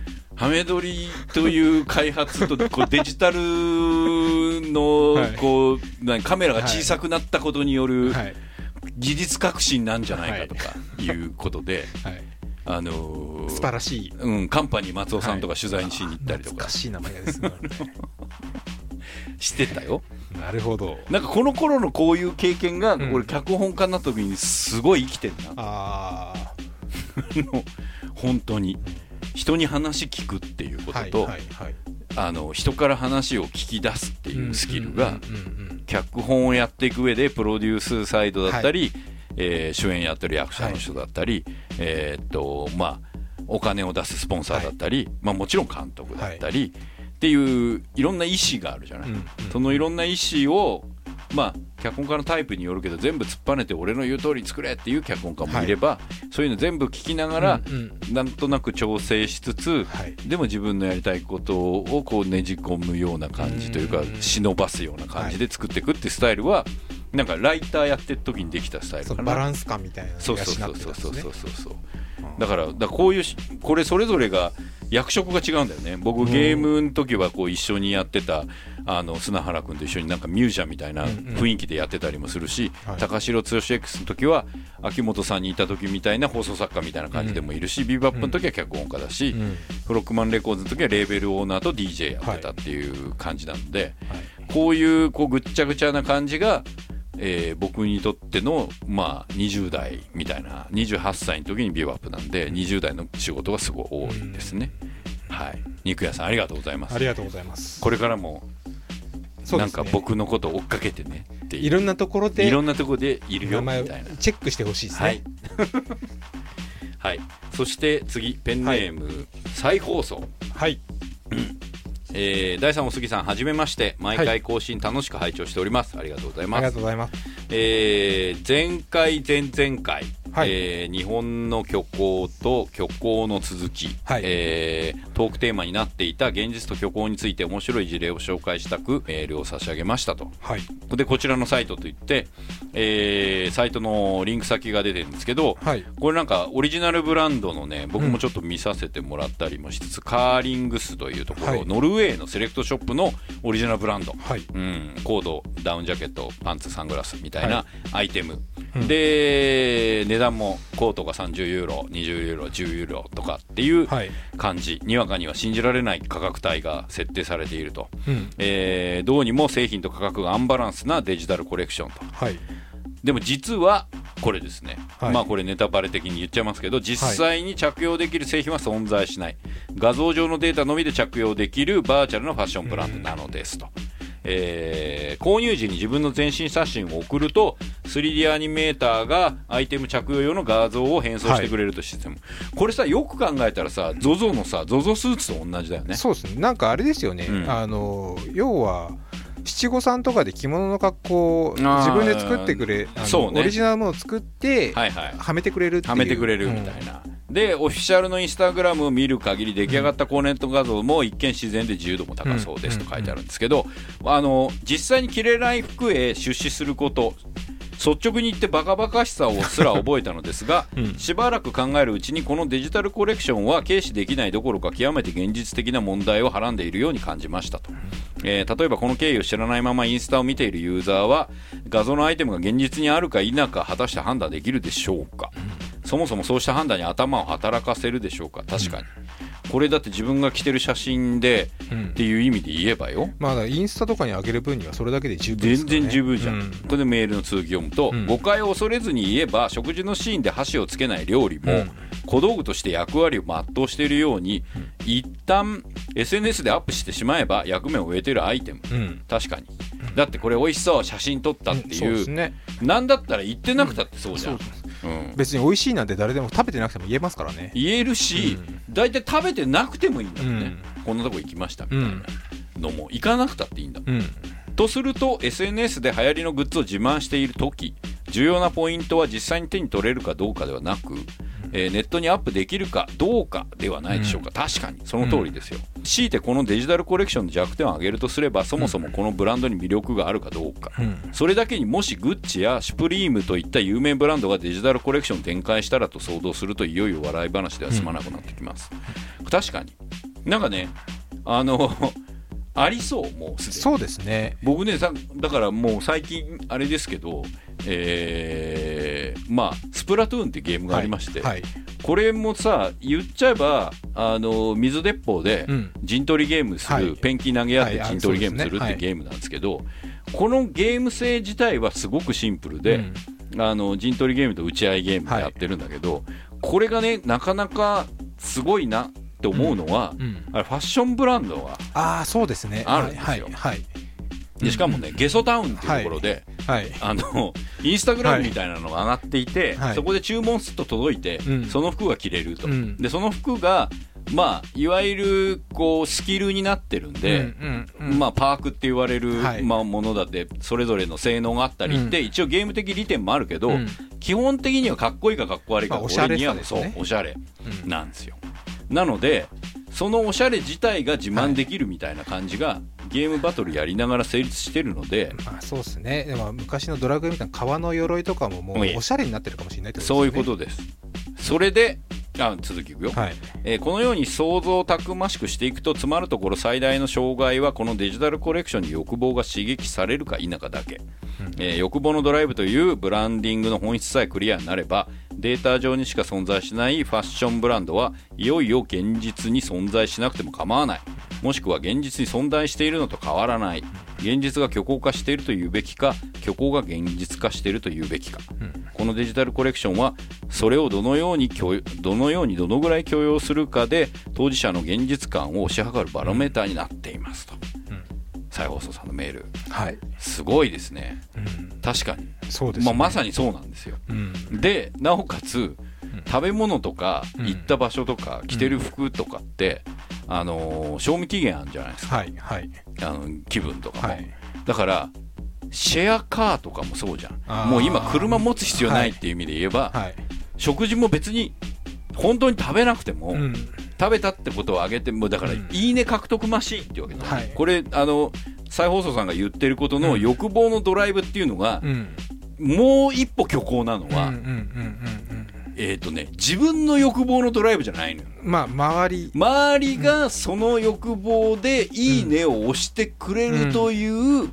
ハメ撮りという開発とこうデジタルのはい。こう何カメラが小さくなったことによえるはい。技術革新なんじゃないかとかいうことで、はい。あのー素晴らしい。うん、カンパニー松尾さんとか取材にしに行ったりとか。懐かしい名前ですね。してたよ。なるほど。なんかこの頃のこういう経験が、うん。俺脚本家になった時にすごい生きてるな。あ の本当に。人に話聞くっていうことと、あはいはいはい。あの人から話を聞き出すっていうスキルが、脚本をやっていく上でプロデュースサイドだったり、えー主演やってる役者の人だったり、えーっとまあお金を出すスポンサーだったり、まあ、もちろん監督だったり、っていういろんな意思があるじゃない、うんうん。そのいろんな意思をまあ脚本家のタイプによるけど全部突っぱねて俺の言う通り作れっていう脚本家もい。れば、そういうの全部聞きながら、うんうん。なんとなく調整しつつ、はい。でも自分のやりたいことをこうねじ込むような感じというかうん。忍ばすような感じで作っていくっていうスタイルはなんかライターやってる時にできたスタイルそかな。うバランス感みたいなのそうそうそうそうってたんですねそうそうそう。だからだからこういうしこれそれぞれが役職が違うんだよね。僕ゲームの時はこう一緒にやってたあの砂原君と一緒になんかミュージシャンみたいな雰囲気でやってたりもするし、はい。高城剛 X の時は秋元さんにいた時みたいな放送作家みたいな感じでもいるし、ビーバップの時は脚本家だし、うん。フロッグマンレコーズの時はレーベルオーナーと DJ やってたっていう感じなので、はい。こういうこうぐっちゃぐちゃな感じが、えー僕にとっての、まあ、20代みたいな28歳の時にビーバップなんで20代の仕事がすごい多いですね、はい。肉屋さんありがとうございます。ありがとうございます。これからもなんか僕のことを追っかけてねっていろんなところでいろんなところでいるよみたいな。チェックしてほしいですね、はい、はい、そして次ペンネーム、再放送。はい。えー、第3お杉さんはじめまして。毎は回更新楽しく拝聴しております、ありがとうございありますがとうございます。えー前回前々回、はい。えー日本の虚構と虚構の続き、はい。えートークテーマになっていた現実と虚構について面白い事例を紹介したくメールを差し上げましたと。はい。でこちらのサイトといって、えーサイトのリンク先が出てるんですけど、はい。これなんかオリジナルブランドのね僕もちょっと見させてもらったりもしつつ、カーリングスというところ、はい。ノルウェーのセレクトショップのオリジナルブランド、はい。うん、コードダウンジャケットパンツサングラスみたいなはアイテム、うん。で値段もコートが30ユーロ20ユーロ10ユーロとかっていうはい。感じ、にわかには信じられない価格帯が設定されていると、うん。えーどうにも製品と価格がアンバランスなデジタルコレクションと。はい。でも実はこれですね、はい。まあこれネタバレ的に言っちゃいますけど実際に着用できる製品は存在しない。画像上のデータのみで着用できるバーチャルのファッションブランドなのですと。えー購入時に自分の全身写真を送ると 3D アニメーターがアイテム着用用の画像を変装してくれるとシステム、これさよく考えたらさ ZOZO のさ ZOZO スーツと同じだよね。そうですね。なんかあれですよね、うん。あの要は七五三とかで着物の格好を自分で作ってくれそうね。オリジナルものを作って、はいはい。はめてくれるっていう。はめてくれるみたいな、でオフィシャルのインスタグラムを見る限り出来上がったコーネット画像も一見自然で自由度も高そうですと書いてあるんですけど、あの実際に着れない服へ出資すること率直に言ってバカバカしさをすら覚えたのですが、うん。しばらく考えるうちにこのデジタルコレクションは軽視できないどころか極めて現実的な問題をはらんでいるように感じましたと、えー例えばこの経緯を知らないままインスタを見ているユーザーは画像のアイテムが現実にあるか否か果たして判断できるでしょうか、そもそもそうした判断に頭を働かせるでしょうか。確かに、これだって自分が着てる写真でうん。っていう意味で言えばよ。まあインスタとかに上げる分にはそれだけで十分です全然十分じゃん、うん。これでメールの続き読むと、うん。誤解を恐れずに言えば食事のシーンで箸をつけない料理も、うん。小道具として役割を全うしているように、一旦 SNS でアップしてしまえば役目を終えているアイテム。うん。確かに。だってこれ美味しそう写真撮ったっていう,、ですね。なんだったら言ってなくたってそうじゃん、うん別に美味しいなんて誰でも食べてなくても言えますからね。言えるし、大体食べてなくてもいいんだもん。ね、こんなとこ行きましたみたいなのも行かなくたっていいんだもんうん。とすると SNS で流行りのグッズを自慢している時重要なポイントは実際に手に取れるかどうかではなく、えーネットにアップできるかどうかではないでしょうか、確かに。その通りですよ、強いてこのデジタルコレクションの弱点を挙げるとすればそもそもこのブランドに魅力があるかどうか、うん。それだけにもしグッチやシュプリームといった有名ブランドがデジタルコレクションを展開したらと想像するといよいよ笑い話では済まなくなってきます、確かに。なんかねあのありそうもうすでに。そうですね。僕ねさだからもう最近あれですけど、えーまあスプラトゥーンってゲームがありまして、はいこれもさ言っちゃえばあの水鉄砲でうん。陣取りゲームする、はい。ペンキ投げ合ってはい陣取りゲームするってゲームなんですけど、このゲーム性自体はすごくシンプルで、うん。あの陣取りゲームと打ち合いゲームでやってるんだけど、これがねなかなかすごいなって思うのは、うん。あれファッションブランドがああそうですね。あるんですよ。はいはいでしかもね、ゲソタウンっていうところで、はいあのインスタグラムみたいなのが上がっていて、はい。そこで注文すると届いて、うん。その服が着れると、うん。でその服が、まあ、いわゆるこうスキルになってるんで、うんうんうん。まあ、パークって言われる、はい。まあ、ものだってそれぞれの性能があったりって、うん。一応ゲーム的利点もあるけど、うん。基本的にはかっこいいかかっこ悪いか、まあおしゃれ俺にはそうおしゃれうん。なんですよ。なのでそのおしゃれ自体が自慢できるみたいな感じが、ゲームバトルやりながら成立してるので、まあそうですね。でも昔のドラクエみたいな革の鎧とかももうええ。おしゃれになってるかもしれないってそういうですよね。ことです。それであ続きいくよ、はい。えーこのように想像をたくましくしていくと詰まるところ最大の障害はこのデジタルコレクションに欲望が刺激されるか否かだけ、えー欲望のドライブというブランディングの本質さえクリアになればデータ上にしか存在しないファッションブランドはいよいよ現実に存在しなくても構わない。もしくは現実に存在しているのと変わらない。現実が虚構化しているというべきか虚構が現実化しているというべきか、このデジタルコレクションはそれをどのようにどのようにどのぐらい許容するかで当事者の現実感を推し量るバロメーターになっていますと、再放送さんのメール。はい。すごいですね。うん。確かに、そうですね。まあ、まさにそうなんですよ。うん。でなおかつ食べ物とかうん。行った場所とか着てる服とかって、あのー賞味期限あるんじゃないですか。はいはい。あの気分とかも、はい。だからシェアカーとかもそうじゃん。もう今車持つ必要ないっていう意味で言えば、はい。食事も別に本当に食べなくても、うん。食べたってことをあげてもだから、うん。いいね獲得マシーンってわけだ、はい。これあの再放送さんが言ってることのうん欲望のドライブっていうのがう、ん。もう一歩虚構なのは、えっ、とね自分の欲望のドライブじゃないのよ。うんまあ周り。周りがその欲望でいいねを押してくれるという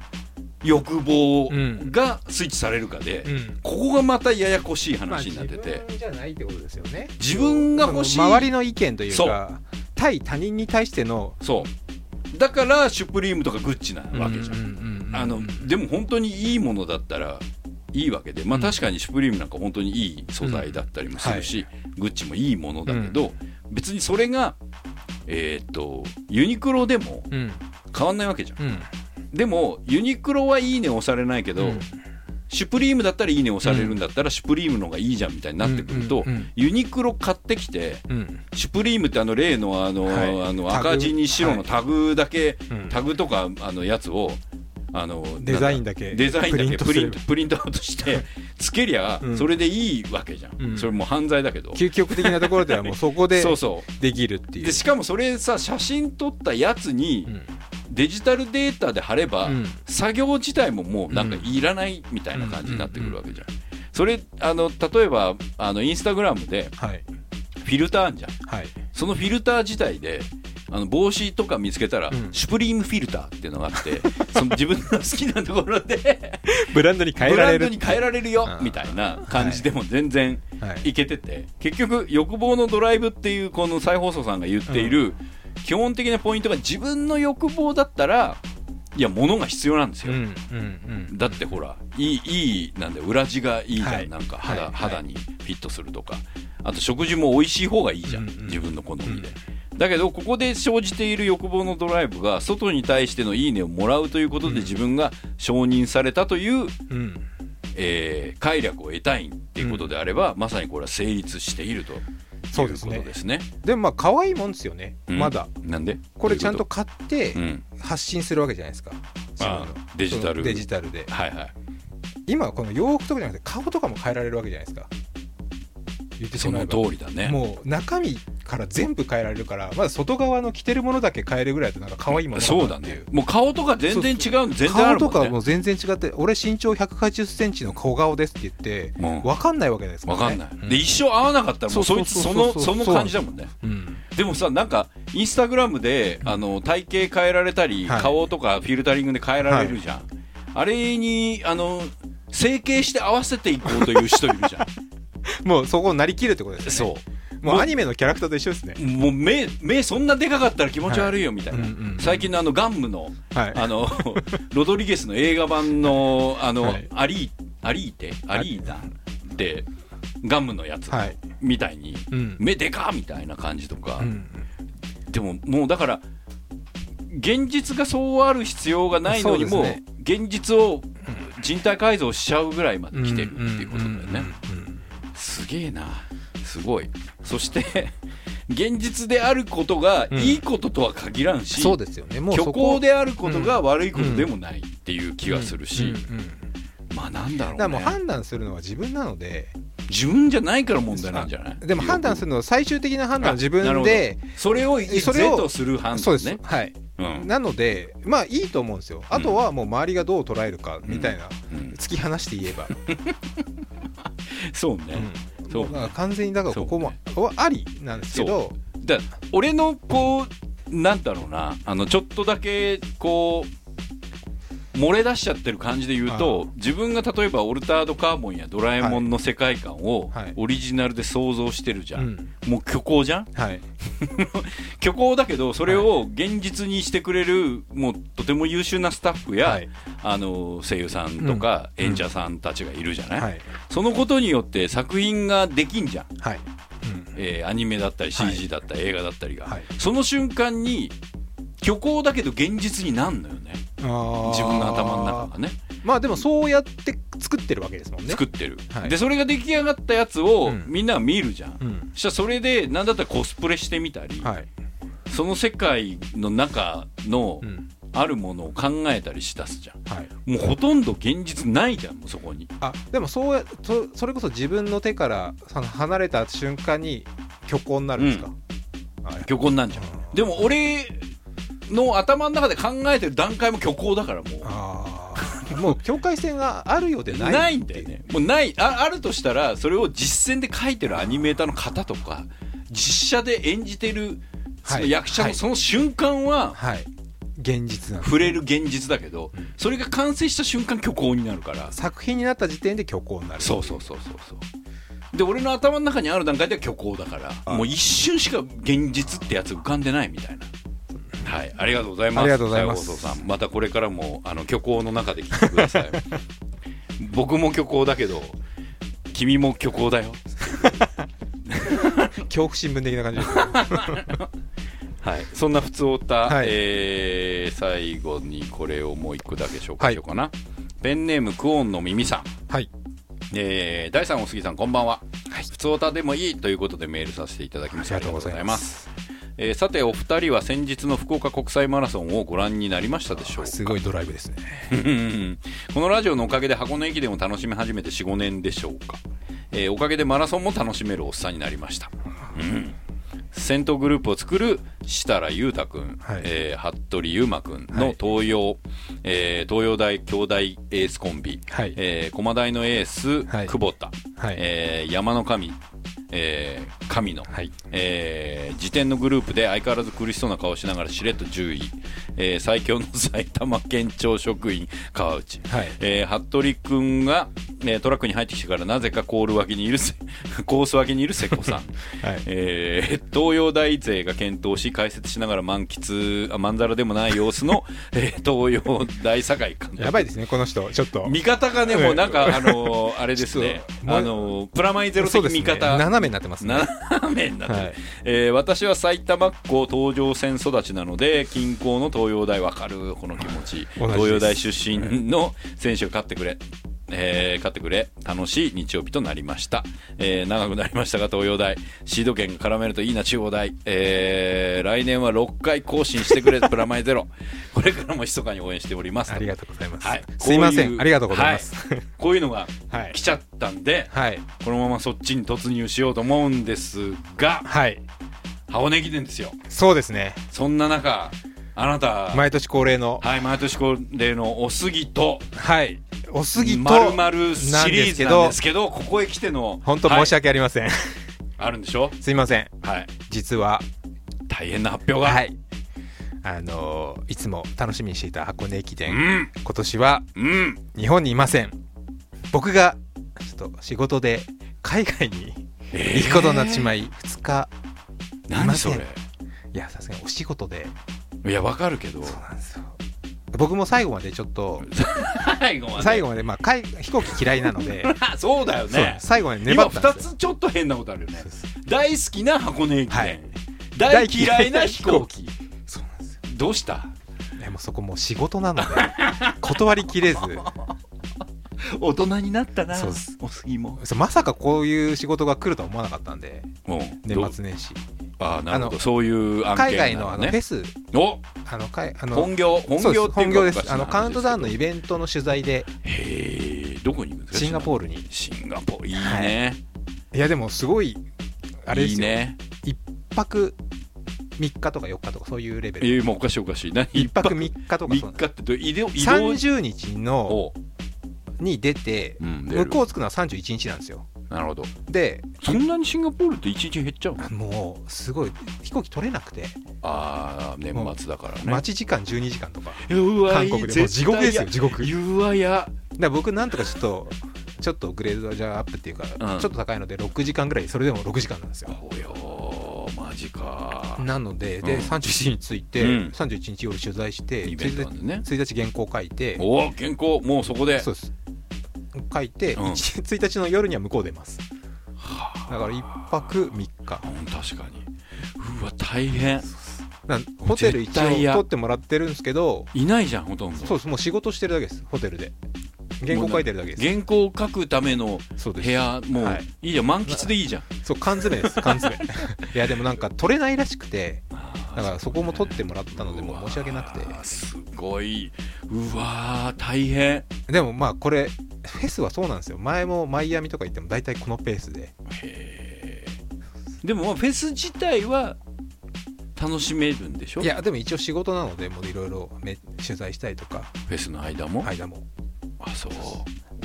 欲望がスイッチされるかで、うん。ここがまたややこしいまあ話になってて、自分じゃないってことですよね。自分が欲しい。周りの意見というそか対他人に対してのそう。だからシュプリームとかグッチなわけじゃん,、うんうんうんうんあのでも本当にいいものだったらいいわけで、まあ、うん。確かにシュプリームなんか本当にいい素材だったりもするし、グッチもいいものだけど、別にそれが、えー、とユニクロでもうん。変わんないわけじゃん。うんでもユニクロはいいね押されないけど、うん。シュプリームだったらいいね押されるんだったら、シュプリームの方がいいじゃんみたいになってくると、ユニクロ買ってきてうん。シュプリームってあの例のあの、はい。あの赤字に白のタグだけ、うん。タグとかあのやつをあのデザインだけデザインだけプリンプリントトプリントアウトして つけりゃうん。それでいいわけじゃん、うん。それもう犯罪だけど、究極的なところではもう そこでそうそう。できるっていう。でしかもそれさ写真撮ったやつにうん。デジタルデータで貼れば、うん。作業自体ももうなんかいらないみたいな感じになってくるわけじゃん。それあの例えばあのインスタグラムではい。フィルターあんじゃん。はい。そのフィルター自体であの帽子とか見つけたら、うん。シュプリームフィルターっていうのがあって その自分の好きなところでブランドに変えブランられるドに変えられるようん。みたいな感じでも全然い。けてて、結局欲望のドライブっていうこの再放送さんが言っている基本的なポイントが自分の欲望だったらいや物が必要なんですよ、うんうんだってほらいいいいなんで裏地がいいじゃん、はい。なんか肌,、はい肌にフィットするとか。あと食事も美味しい方がいいじゃん、うんうん。自分の好みで、だけどここで生じている欲望のドライブが外に対してのいいねをもらうということで自分が承認されたという、うん。うんえー快楽を得たいっていうことであれば、まさにこれは成立しているというこそうですね。とですね。でもまあ可愛いもんですよね、うん。まだ。なんで？これちゃんとど買って発信するわけじゃないですか、ああデジタル。デジタルで。はいはい。今はこの洋服とかじゃなくて顔とかも変えられるわけじゃないですか。言ってしそのまえば。通りだね。もう中身から全部変えられるからまだ外側の着てるものだけ変えるぐらいだとなんか可愛いものそうだっていう。ね。もう顔とか全然違うの全然あ顔るもんね。とかも全然違って俺身長1 8 0ンチの小顔ですって言ってもう分かんないわけですからね。わかんない、うん。で一生会わなかったらもうそいつそのその感じだもんね。うん。でもさなんかインスタグラムであの体型変えられたり、はい。顔とかフィルタリングで変えられるじゃん、あれにあの整形して合わせていこうという人いるじゃん。もうそこをなりきるってことですよね。そう もうアニメのキャラクターと一緒ですね。もう目目そんなでかかったら気持ち悪いよみたいな、はいうんうんうん。最近のあのガンムのはい。あの ロドリゲスの映画版のあの、はい。アリーアリーテ？アリータでガムのやつ。はい。みたいに、うん。目でかみたいな感じとか、うんでももうだから現実がそうある必要がないのにも、そう現実を人体改造しちゃうぐらいまで来てるっていうことだよね、すげえなすごい。そして現実であることがうん。いいこととは限らんし、そうですよね。もう虚構であることが悪いことでもないっていう気がするし、まあなんだろうね。だもう判断するのは自分なので。自分じゃないから問題なんじゃない？でも判断するのは最終的な判断は自分でそれをそれをする判そう断ねです。はい。うん。なのでまあいいと思うんですよ。あとはもう周りがどう捉えるかみたいなうん。突き放して言えば。そうね、うんそう。完全にだからここもはありなんですけど。だ俺のこうなんだろうな。あのちょっとだけこう漏れ出しちゃってる感じで言うと自分が例えばオルタードカーボンやドラえもんの世界観をはい。オリジナルで想像してるじゃん、うん。もう虚構じゃん？はい。虚構だけどそれを現実にしてくれるもうとても優秀なスタッフや、はい。あの声優さんとかうん。演者さんたちがいるじゃない、はい。そのことによって作品ができんじゃん。はい。えーアニメだったりはい。CG だったり映画だったりが、はい。その瞬間に虚構だけど現実になんのよね自自分の頭の中がね。まあでもそうやって作ってるわけですもんね。作ってる、はい。でそれが出来上がったやつをうん。みんなが見るじゃん、うん。そしたらそれで何だったらコスプレしてみたり、はい。その世界の中のうん。あるものを考えたりしだすじゃん。はい。もうほとんど現実ないじゃんもうそこに。あでもそうやそそれこそ自分の手からその離れた瞬間に虚構になるんですか、あやっぱ虚構になんじゃん。でも俺の頭の中で考えてる段階も虚構だからもう。もう境界線があるようでないないんだよね。もうない。ああるとしたらそれを実践で描いてるアニメーターの方とか実写で演じてるそのはい。役者はい。のその瞬間ははい。現実な触れる現実だけどそれが完成した瞬間虚構になるから。作品になった時点で虚構になる。そうそうそうそうそう。で俺の頭の中にある段階では虚構だからあもう一瞬しか現実ってやつ浮かんでないみたいなはい。ありがとうございます。ありがとうございます。さん。またこれからもあの虚構の中で聞いてください。僕も虚構だけど君も虚構だよ。恐怖新聞的な感じです。はい、そんな普通おた、はい。えー最後にこれをもう一個だけ紹介しようかな、ペンネームクオンの耳さん、はい。えー、第3お杉さんこんばんは、普通おたでもいいということでメールさせていただきました。ありがとうございますえーさてお二人は先日の福岡国際マラソンをご覧になりましたでしょうか？すごいドライブですね。このラジオのおかげで箱根駅伝を楽しみ始めて45年でしょうか、えーおかげでマラソンも楽しめるおっさんになりました、うん。先頭グループを作る設楽裕太君、はい。えー服部勇馬君のはい。東洋、えー東洋大兄弟エースコンビ、はい。えー駒大のエース、はい。久保田、はい。えー山の神、えー神野、はい。えー、時点のグループで相変わらず苦しそうな顔をしながらしれっと10位、えー最強の埼玉県庁職員川内、はい。えー服部君が、えートラックに入ってきてからなぜかコール脇にいるせ コース脇にいる瀬古さん、はい。えー東洋大勢が検討し解説しながら満喫あまんざらでもない様子の、えー東洋大堺監督。やばいですねこの人。ちょっと。味方がね、もうなんか、あのーあれですね。あのープラマイゼロ的味方、斜めになってますね斜めになってる、はい。えー私は埼玉っ子東上線育ちなので近郊の東洋大わかるこの気持ち。東洋大出身の選手が勝ってくれえー勝ってくれ。楽しい日曜日となりました、えー長くなりましたが東洋大。シード権が絡めるといいな中央大、えー来年は6回更新してくれ プラマイゼロ。これからも密かに応援しております。ありがとうございます、はい。すいません。ありがとうございます。はい。こういうのがはい。来ちゃったんで、はい。このままそっちに突入しようと思うんですがはい。箱根駅伝ですよ。そうですね。そんな中あなた。毎年恒例の。はい毎年恒例のおすぎとはいおすぎとまるシリーズなんですけどここへ来ての本当申しはい訳ありません、あるんでしょ？すいません。はい。実は大変な発表が。はい。あのーいつも楽しみにしていた箱根駅う伝、ん。今年はうん。日本にいません。僕がちょっと仕事で海外に行くことになってしまい2日いません。何それいやさすがにお仕事で。いやわかるけど。そうなんですよ僕も最後までちょっと 最後まで。最後までまあ海飛行機嫌いなので そうだよね。最後まで粘今2ったんですよ。つちょっと変なことあるよね。大好きな箱根駅伝、はい。大嫌いな飛行機。そうなんですよ。どうした？でもそこもう仕事なので 断りきれず。大人になったな。おす。ぎも。まさかこういう仕事が来るとは思わなかったんでもう？年末年始ああなるほど。そういう案件海外のあなのフェス。お！あのかいあの本業？本業です。あのカウントダウンのイ話ベントの取材で。へえどこに行くんですか？シンガポールに。シンガポール。いいね、い。やでもすごいあれですよ。いいね。一泊3日とか4日とかそういうレベル。えー、もうおかしいおかしい。何？一泊3日とかそう。3日ってど移動移動？30日のお。に出てうん出る。向こう着くのは31日なんですよなるほど。でそんなにシンガポールって一日減っちゃうの？もうすごい飛行機取れなくて。ああ年末だからね。待ち時間12時間とか。うわ韓国で。もう地獄ですよ地獄。うわや。ら僕なんとかちょっとちょっとグレードじゃアップっていうか、うん。ちょっと高いので6時間ぐらい。それでも6時間なんですよ。およマジか。なのでで、うん31日に着いて、うん。31日夜取材してね。1日原稿書いて。おお健康もうそこで。そうです書いて、うん。1 1日の夜には向こう出ます。はだから1泊3日。確かに。うわ大変。ホテル一応取ってもらってるんですけどいないじゃんほとんど。そうです。もう仕事してるだけですホテルで。原稿書いてるだけです。原稿を書くための部屋もうはい。いいじゃん。満喫でいいじゃん。そう缶詰です缶詰。いやでもなんか取れないらしくてだからそこも取ってもらったのでもう申し訳なくて。すごい。うわー大変。でもまあこれフェスはそうなんですよ。前もマイアミとか行っても大体このペースで。へー。でもまあフェス自体は楽しめるんでしょ？いやでも一応仕事なのでもういろいろめ取材したりとか。フェスの間も、間も。あそう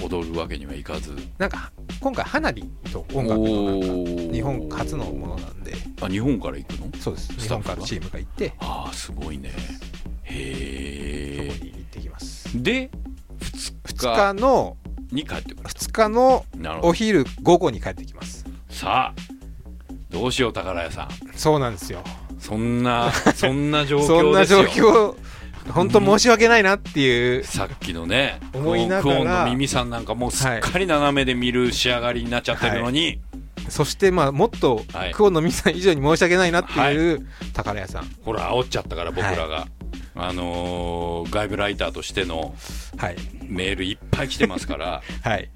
踊るわけにはいかず。なんか今回花火と音楽の日本初のものなんで。あ日本から行くの？そうです。日本からチームが行って。ああすごいね。へえそこに行ってきます。で2 2日日のに帰ってくる2日のお昼午後に帰ってきます。さあどうしよう宝屋さん。そうなんですよ。そんなそんな状況ですよ。そんな状況本当申し訳ないなっていうさっきのね思いながらクオンの耳さんなんかもうすっかり斜めで見る仕上がりになっちゃってるのに、そしてまあもっとはい。久保のみさん以上に申し訳ないなっていう宝屋さん。ほら煽っちゃったから僕らが、あのー外部ライターとしてのはい。メールいっぱい来てますから。はい。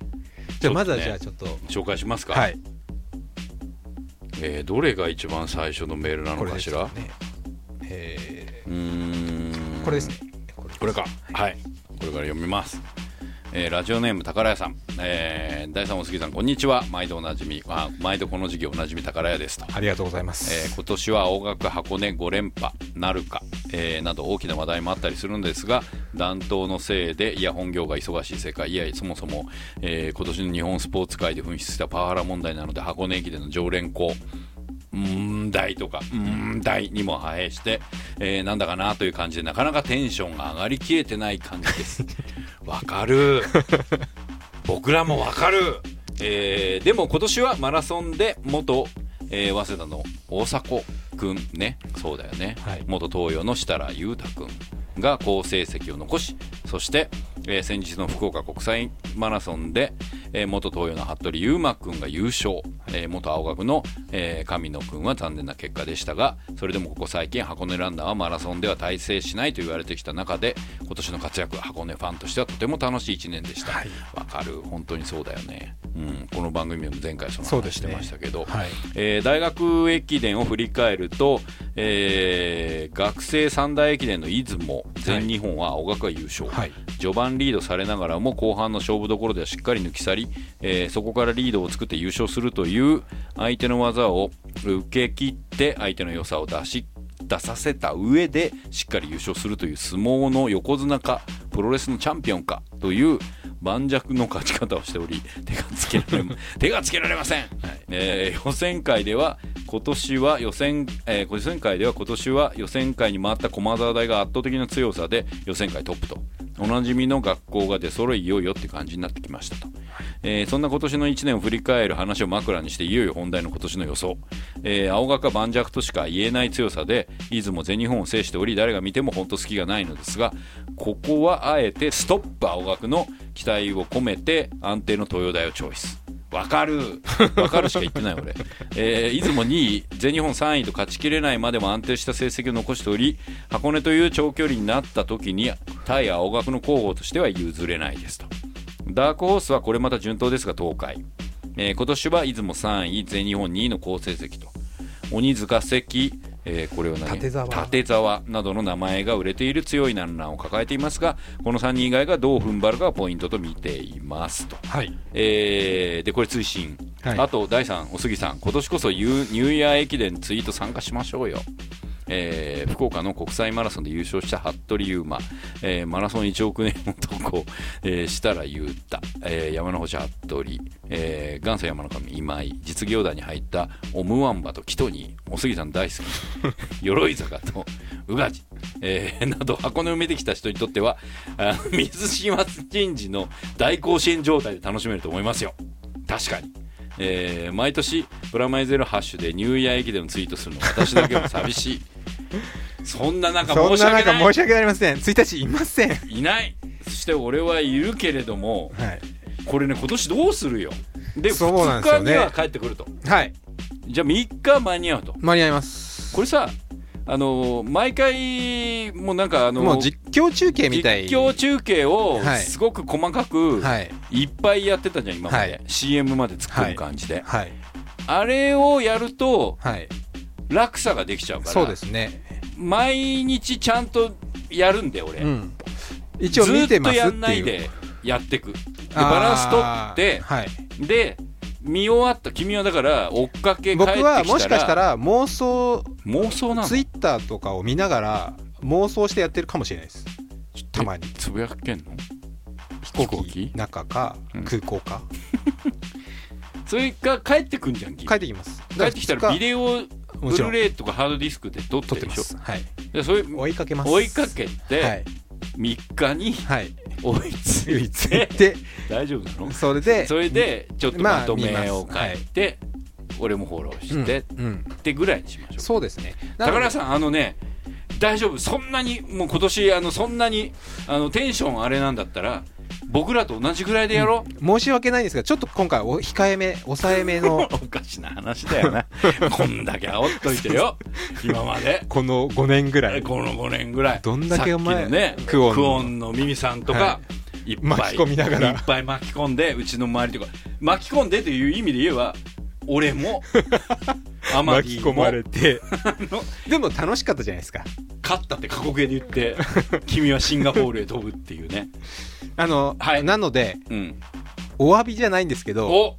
じゃあまずはじゃあちょっと。紹介しますか、はい。えーどれが一番最初のメールなのかしら？ね。えうーん。ーこれですね。これか。はい。これから読みます。えーラジオネーム宝屋さん、えー、第3お杉さんこんにちは。毎度おなじみ。あ毎度この授業おなじみ宝屋ですと。ありがとうございます、えー今年は青学箱根5連覇なるか、えーなど大きな話題もあったりするんですが暖冬のせいでいや本業が忙しい世界いやそもそも、えー今年の日本スポーツ界で噴出したパワハラ問題なので箱根駅伝の常連校問題とか問題にも反映して、えーなんだかなという感じでなかなかテンションが上がりきれてない感じです。わかる。僕らもわかる、えーでも今年はマラソンで元、えー早稲田の大迫くんね。そうだよね、はい。元東洋の設楽裕太くんが好成績を残しそして、えー先日の福岡国際マラソンで、えー元東洋の服部勇馬くんが優勝、えー元青学の、えー神野くんは残念な結果でしたがそれでもここ最近箱根ランナーはマラソンでは大成しないと言われてきた中で今年の活躍箱根ファンとしてはとても楽しい1年でした。わ、はい。かる。本当にそうだよね、うん、この番組でも前回その話してましたけど、はい。えー大学駅伝を振り返ると、えー学生三大駅伝の出雲全日本は青学が優勝、はい。序盤リードされながらも後半の勝負どころではしっかり抜き去り、えーそこからリードを作って優勝するという相手の技を受け切って相手の良さを出し出させた上でしっかり優勝するという相撲の横綱かプロレスのチャンピオンかという盤石の勝ち方をしており手がつけられ 手がつけられません、えー予選会では今年は予選、えー予選会では今年は予選会に回った駒沢大が圧倒的な強さで予選会トップと。おなじみの学校が出揃いいよいよって感じになってきましたと、えーそんな今年の1年を振り返る話を枕にしていよいよ本題の今年の予想、えー青学は盤石としか言えない強さで出雲全日本を制しており誰が見ても本当隙がないのですがここはあえてストップ青学の期待を込めて安定の東洋大をチョイス。わかる。わかるしか言ってない俺、えー出雲2位全日本3位と勝ちきれないまでも安定した成績を残しており箱根という長距離になった時に対青学の候補としては譲れないですと。ダークホースはこれまた順当ですが東海、えー今年は出雲3位全日本2位の好成績と。鬼塚関、えーこれは何？立沢。などの名前が売れている強いランナーを抱えていますがこの3人以外がどう踏ん張るかがポイントと見ていますと。はい。えーでこれ追伸、はい。あと第3お杉さん。今年こそニューイヤー駅伝ツイート参加しましょうよえー福岡の国際マラソンで優勝した服部勇馬、えーマラソン1億年男、えー、設楽裕太、えー山之星服部、えー元祖山の神今井。実業団に入ったオムワンバとキトニー。お杉さん大好き。鎧坂と宇賀地、えーなど箱根を埋めてきた人にとってはあ水島神事の大甲子園状態で楽しめると思いますよ。確かに、えー毎年プラマイゼロハッシュでニューイヤー駅伝のツイートするの私だけも寂しいそんな中申し訳ない。中申し訳ありません。1日いません。はいない。そして俺はいるけれどもこれね今年どうするよ。でそうなんですよ2ね日には帰ってくると。はい。じゃあ3日間に合うと。間に合います。これさあのー毎回もうなんかあのーもう実況中継みたい。実況中継をはい。すごく細かくはい。いっぱいやってたじゃん今まで、はい。CM まで作る感じで、はい。あれをやるとはい落差ができちゃうからそうですね。毎日ちゃんとやるんで俺、うん。一応見てますずっとやんないでやってく。バランス取ってはい。で見終わった君はだから追っかけ帰ってきたら僕はもしかしたら妄想妄想なの？ツイッターとかを見ながら妄想してやってるかもしれないです。たまに。つぶやけんの？飛行機？中か？うん。空港か？それが帰ってくんじゃん君。帰ってきます。帰ってきたらビデオブルーレイとかハードディスクで撮って撮ってまるでしょ。す。はい。でそれ追いかけます。追いかけはてい。3日にはい。追いつ唯一いてで 大丈夫なの？それでそれでちょっとまとめを書いて俺もフォローしてうんうん。ってぐらいにしましょう。そうですね。ん高田さんあのね大丈夫。そんなにもう今年あのそんなにあのテンションあれなんだったら僕らと同じぐらいでやろう、申し訳ないんですがちょっと今回お控えめ抑えめの おかしな話だよな。こんだけ煽っといてよ。今まで。この5年ぐらい。この5年ぐらい。どんだけお前ねクオンの。クオンのミミさんとか、、はいっぱい巻き込みながら。いっぱい巻き込んでうちの周りとか。巻き込んでという意味で言えば俺も 巻き込まれて。のでも楽しかったじゃないですか。勝ったって過去形で言って 君はシンガポールへ飛ぶっていうね。あの、はい。なのでうん。お詫びじゃないんですけどお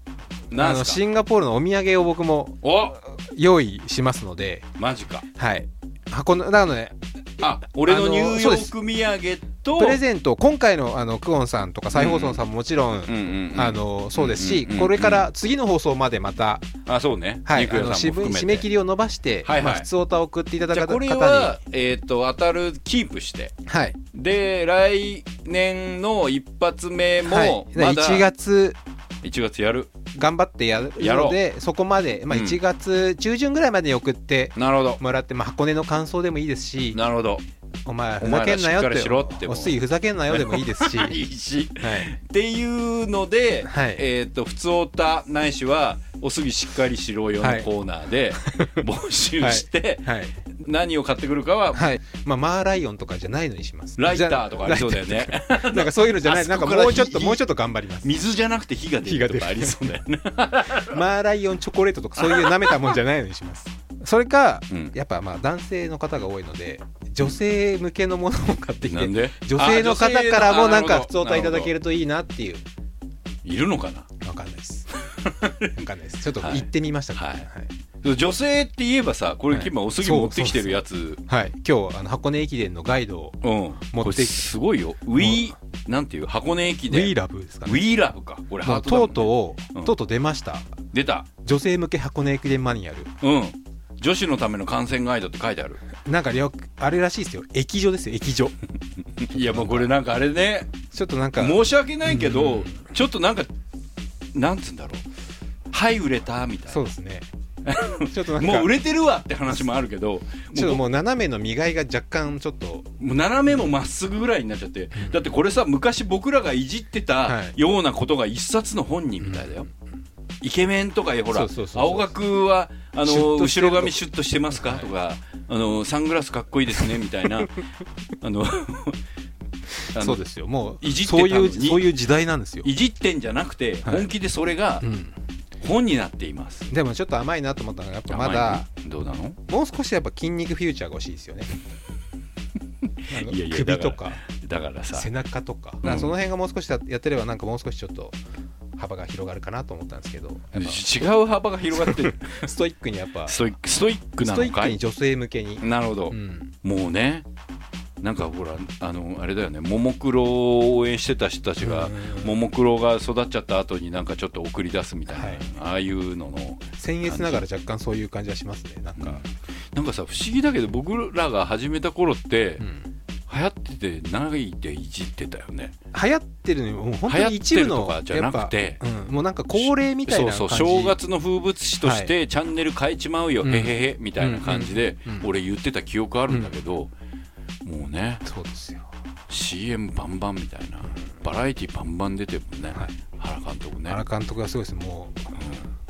あのシンガポールのお土産を僕もお用意しますのでマジか。はい。箱のなのであ俺のニューヨーク土産とプレゼント今回のあのクオンさんとか再放送さんももちろん、あのそうですし、これから次の放送までまた、あそうね。はい、締め切りを伸ばして、はいはい。まあ、普通オタを送っていただじゃあこく方にれは、えー、と当たるキープして。はい、で来年の一発目も、はい、まだ1月1月やる。頑張ってやるやろう。のでそこまで、まあ、うん。1月中旬ぐらいまでに送ってなるほど。もらって、まあ、箱根の感想でもいいですしなるほどお前ふざけんなよってろってもおすぎふざけんなよでもいいですし、はい。いし。っていうので、はい。えっ、と普通オタないしはおすぎしっかりしろよのはいコーナーで募集して、はい。何を買ってくるかははい。まあ、マーライオンとかじゃないのにします。ライターとかありそうだよね。なんかそういうのじゃない。なんかもうちょっと火もうちょっと頑張ります。水じゃなくて火が出るとかありそうだよね。マーライオンチョコレートとかそういう舐めたもんじゃないのにします。それか、うん。やっぱまあ男性の方が多いので女性向けのものを買ってきてなんで？女性の方からもなんか普通あ歌いただけるるといいなっていう。いるのかな？わかんないです。わかんないです。ちょっと行ってみました。はい。はい。女性って言えばさこれはい。今おすぎ持ってきてるやつ。はい、今日あの箱根駅伝のガイドをうん。持ってきて。すごいよ。ウィーなんていう箱根駅伝。We Love ですかウね。ィーラブか。これね。とうとう、うん。とうとう出ました。出た。女性向け箱根駅伝マニュアル。うん。女子のための観戦ガイドって書いてあるなんかあれらしいですよ。駅所ですよ駅所 いやもうこれなんかあれね。ちょっとなんか申し訳ないけうどん。ちょっとなんかなんつうんだろう。はい売れたみたいな。そうですね。ちょっとなんかもう売れてるわって話もあるけどちょっともう斜めの見がいが若干ちょっと。斜めもまっすぐぐらいになっちゃって。だってこれさ昔僕らがいじってたはい。ようなことが一冊の本人みたいだよ、イケメンとかほらそうそうそうそう。青学はあの後ろ髪シュッとしてますか、とかあのサングラスかっこいいですねみたいな。あのそうですよ。もういじってそういうそういう時代なんですよ、いじってんじゃなくてはい。本気でそれがうん、本になっています、でもちょっと甘いなと思ったのがやっぱまだどうなの？もう少しやっぱ筋肉フューチャーが欲しいですよね。いやいや首とか。だからさ。背中とか。その辺がもう少しやってればなんかもう少しちょっと幅が広がるかなと思ったんですけど違う幅が広がってるぱ ストイックにやっぱ。ストイックストイックなのかい？女性向けに、なるほど、うん、もうねなんかほらあのあれだよねももクロを応援してた人たちがうんももクロが育っちゃった後になんかちょっと送り出すみたいな、はい。ああいうのの。僭越ながら若干そういう感じはしますねなんか、なんかさ不思議だけど僕らが始めた頃って、うん流行っててないでいじってたよね。流行ってるのにもう本当に一部のとかじゃなくてうんもうなんか恒例みたいな感じ。そうそう正月の風物詩としてチャンネル変えちまうよ、うん。へへへみたいな感じでうん。うん。俺言ってた記憶あるんだけど、もうねそうですよ。CM バンバンみたいなバラエティバンバン出てるもんね、はい。原監督ね。原監督がすごいですも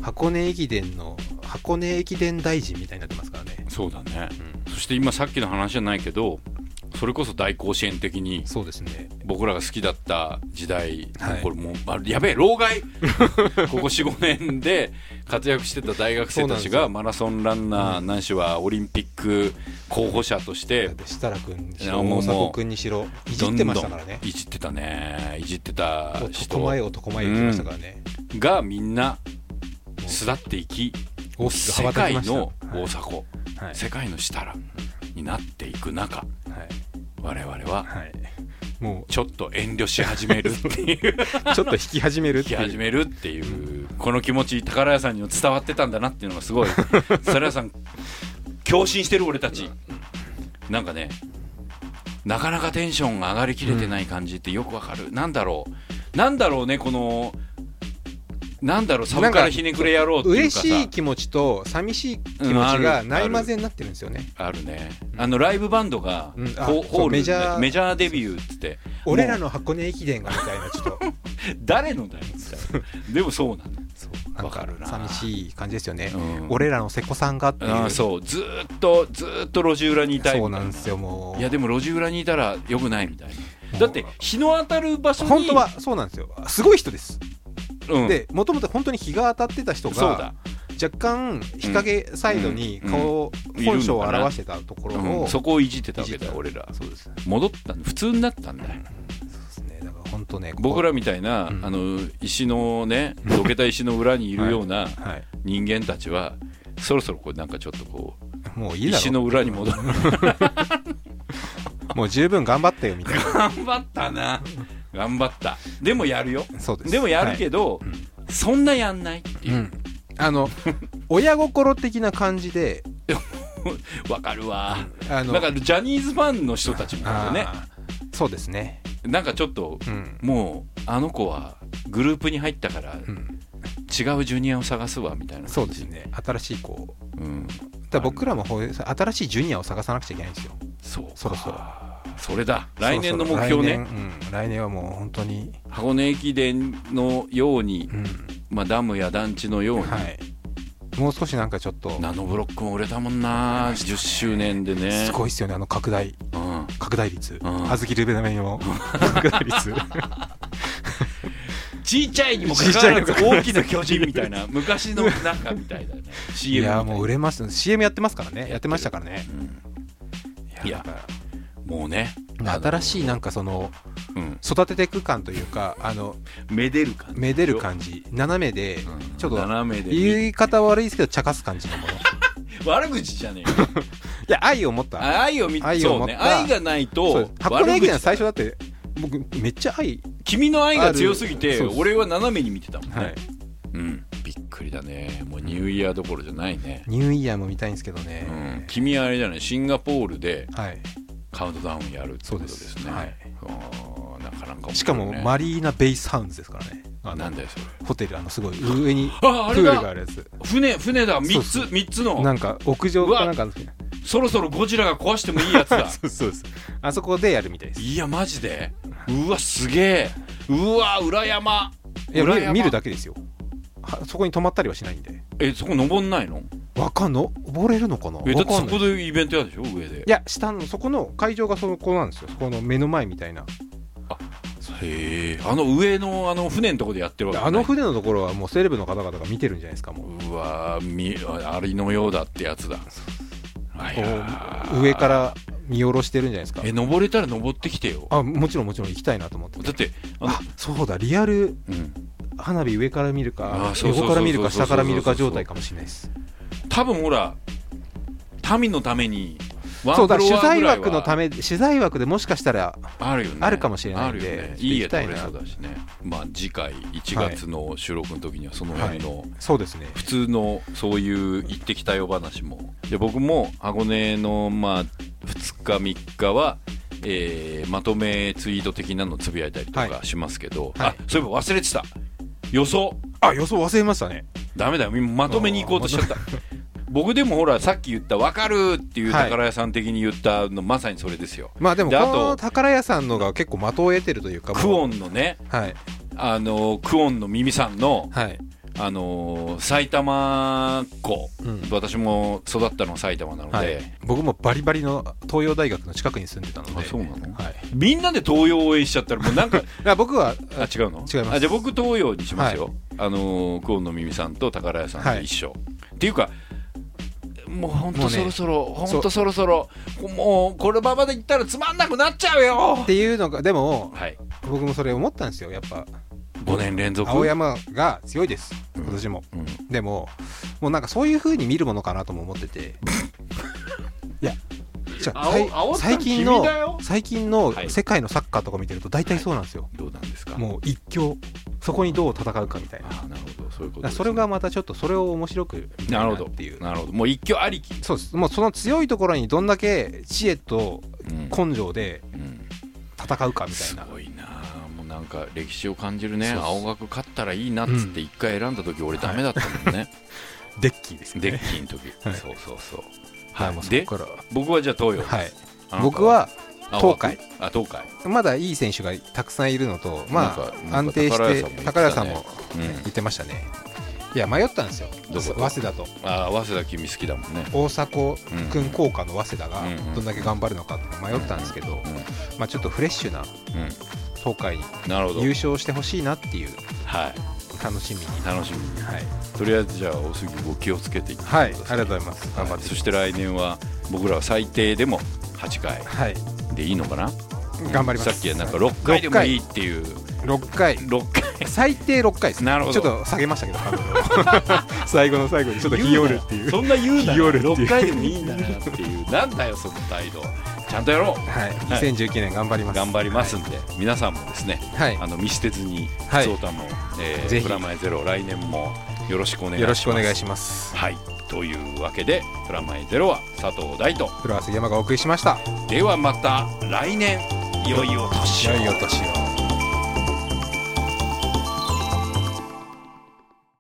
う箱根駅伝の箱根駅伝大臣みたいになってますからね、そうだね。うん。そして今さっきの話じゃないけどそれこそ大甲子園的にそうですね。僕らが好きだった時代、はい。これもうあやべえ老害。ここ45年で活躍してた大学生たちがマラソンランナーないしはオリンピック候補者として設楽君にしろ大迫君にしろいじってましたからね。どんどんいじってたね。いじってた男人前男前言ってましたからね、がみんな巣立っていき世界のはい。大迫、はい。世界の設楽になっていく中はい。我々ははい。もちょっと遠慮し始めるっていう。う ちょっと引き始めるっていう。引き始めるっていうこの気持ち宝屋さんにも伝わってたんだなっていうのがすごい。宝屋さん共振してる俺たち。なんかねなかなかテンションが上がりきれてない感じってよくわかる、なんだろう。なんだろうねこのなんだろうサブからひねくれ野郎っていう嬉かさ。しい気持ちと寂しい気持ちがる。ない混ぜになってるんですよね。あるね。あのライブバンドがうん。あホホールメジャー。メジャーデビューっつって。俺らの箱根駅伝がみたいなちょっと。誰のだよでもそうなんわかるな。寂しい感じですよね、うん。俺らの瀬古さんがっていう。そう。ずーっとずーっと路地裏にいたいそうなんですよもう。いやでも路地裏にいたらよくないみたいな。だって日の当たる場所に本当はそうなんですよ。すごい人です、うん、でもともと本当に日が当たってた人がだ、若干日陰サイドにうん。顔、うん。本性を表してたところを、うん、そこをいじってたわけだ俺ら。そうです。戻ったん普通になったんだ。よそうですね。だから本当ね僕らみたいな、うん。あの石のねどけた石の裏にいるような はい。人間たちはそろそろこうなんかちょっとこうもういい石の裏に戻る。もう十分頑張ったよみたいな。頑張ったな頑張った。でもやるよ。そうです。でもやるけど、そんなやんないっていう、うん。あの 親心的な感じで わかるわ、あのなんかジャニーズファンの人たちもね。そうですね。なんかちょっと、うん。もうあの子はグループに入ったから、うん。違うジュニアを探すわみたいなそうですね。新しいこううん。だ僕らも新しいジュニアを探さなくちゃいけないんですよ。そうか。そろそろそれだ。来年の目標ね。来年,、はもう本当に、箱根駅伝のように、うん。まあ、ダムや団地のように、はい、もう少しなんかちょっと。ナノブロックも売れたもんな10周年でね。すごいっすよねあの拡大。うん、拡大率。ん。小豆ルベナメの拡大率。ちっちゃいにもかかわらず大きな巨人みたいな昔のなんかみたいだねい CM いやもう売れました CM やってますからね。やってましたからね。いやなんかもうね。新しいなんかそのうん、育てていく感というかあのめでる感じ。めでる感じ。斜めでうん。ちょっと斜めで。言い方は悪いですけど茶化す感じのもの。い 悪口じゃねえよ。や愛を持った。愛を見愛を持った。ね。愛がないと箱根駅伝最初だって僕めっちゃ愛。君の愛が強すぎて俺は斜めに見てたもんね、はい。うん、びっくりだね。もうニューイヤーどころじゃないね、ニューイヤーも見たいんですけどうん。ね、君はあれじゃない？シンガポールではいカウントダウンやるってことですね。はい。なかなかしかもマリーナ・ベイスハウンズですからね。あのなんだよそれ。ホテルあのすごい上にああれプールがあだるやつ。船船だ。3つ三つの。なんか屋上かなんかそろそろゴジラが壊してもいいやつだ。そうそうですあそこでやるみたいです。いやマジで？うわすげえ。うわ裏山。いや見裏山。る見るだけですよ。はそこに泊まったりはしないんで。えそこ登んないの？わかんの？登れるのかな？えだってそこでイベントやるでしょ？上で。いや下のそこの会場がそこなんですよ。そこの目の前みたいな。へえ。あの上のあの船のとこでやってるわけあの船のところはもうセレブの方々が見てるんじゃないですかもう。うわみありのようだってやつだ。上から見下ろしてるんじゃないですか。え登れたら登ってきてよ。あもちろんもちろん行きたいなと思ってだってあそうだリアルうん花火上から見るか横から見るか下から見るか状態かもしれないです。多分ほら民のためにそうだ取材枠のため取材枠でもしかしたらあるよね。あるかもしれないんでいいやつ取きたいな。れそうだしね。まあ次回1月の収録の時にはその辺のそうですね。普通のそういう行ってきたよ話も。で僕も箱根のまあ2日3日はえーまとめツイート的なのつぶやいたりとかはしますけど、はい。あそういえば忘れてた予想。あ予想忘れましたね。ダメだよ。まとめに行こうとしちゃった。僕でもほらさっき言った「分かる」っていうはい。宝屋さん的に言ったの、まさにそれですよ。まあでもあとの宝屋さんのが結構的を得てるというかクオンのねはい。あのクオンの耳さんのはいあの埼玉子、うん。私も育ったのは埼玉なので、はい、僕もバリバリの東洋大学の近くに住んでたので。あそうなの？はい、みんなで東洋を応援しちゃったらもうなんか あ僕はあ違うの？違います。あじゃあ僕東洋にしますよ、あのクオンの耳さんと宝屋さんと一緒、っていうかもう本当そろそろ、本当そろそろもうこれままでいったらつまんなくなっちゃうよ。っていうのがでもはい。僕もそれ思ったんですよやっぱ5年連続。青山が強いです。うん。今年も、うん。でももうなんかそういう風に見るものかなとも思ってて。いやじゃ最近の最近のはい。世界のサッカーとか見てると大体そうなんですよ、どうなんですか？もう一強そこにどう戦うかみたいな。あなるほど。そういうことね。それがまたちょっとそれを面白くないるほどっていう。なるほど。もう一挙ありき、そうです。もうその強いところにどんだけ知恵とうん。根性でうん。戦うかみたいすな、ごいなんか歴史を感じるね青学勝ったらいいなっつって一回選んだ時、俺ダメだったもんね、デッキーですね。デッキの時、はい。そうそうそう。はいでこから。僕はじゃあ東洋、はい。僕はあ東海。あ東海。まだいい選手がたくさんいるのとまあ安定して宝宝屋さんもも言ってたね。うん。言ってましたね。いや迷ったんですよ。早稲田と。あ早稲田君好きだもんね。大迫君効果の早稲田がうんうん。どんだけ頑張るのかって迷ったんですけど、まあ、ちょっとフレッシュなうん、東海なるほど。優勝してほしいなっていう。はい。楽しみに。楽しみに。はい、とりあえずじゃあお杉ご気をつけていってはい、ありがとうございます。頑張って。そして来年は僕らは最低でも8回はい。でいいのかな？頑張ります。さっきはなんか6回でもいいっていう。6回。6回。最低6回ですなるほど。ちょっと下げましたけど 最後の最後にちょっと日和るっていう。そんな言うな日和るっていう。6回でもいいんだなっていう。なんだよその態度ちゃんとやろう。はい、2019年頑張ります。頑張りますんで、皆さんもですねはい、あの見捨てずにはい。普通歌も、えーぜひ。プラマイゼロ来年もよろしくお願いします。よろしくお願いします。はい。というわけでプラマイゼロは佐藤大と。フロア杉山がお送りしました。ではまた来年。良いお年を。良いお年を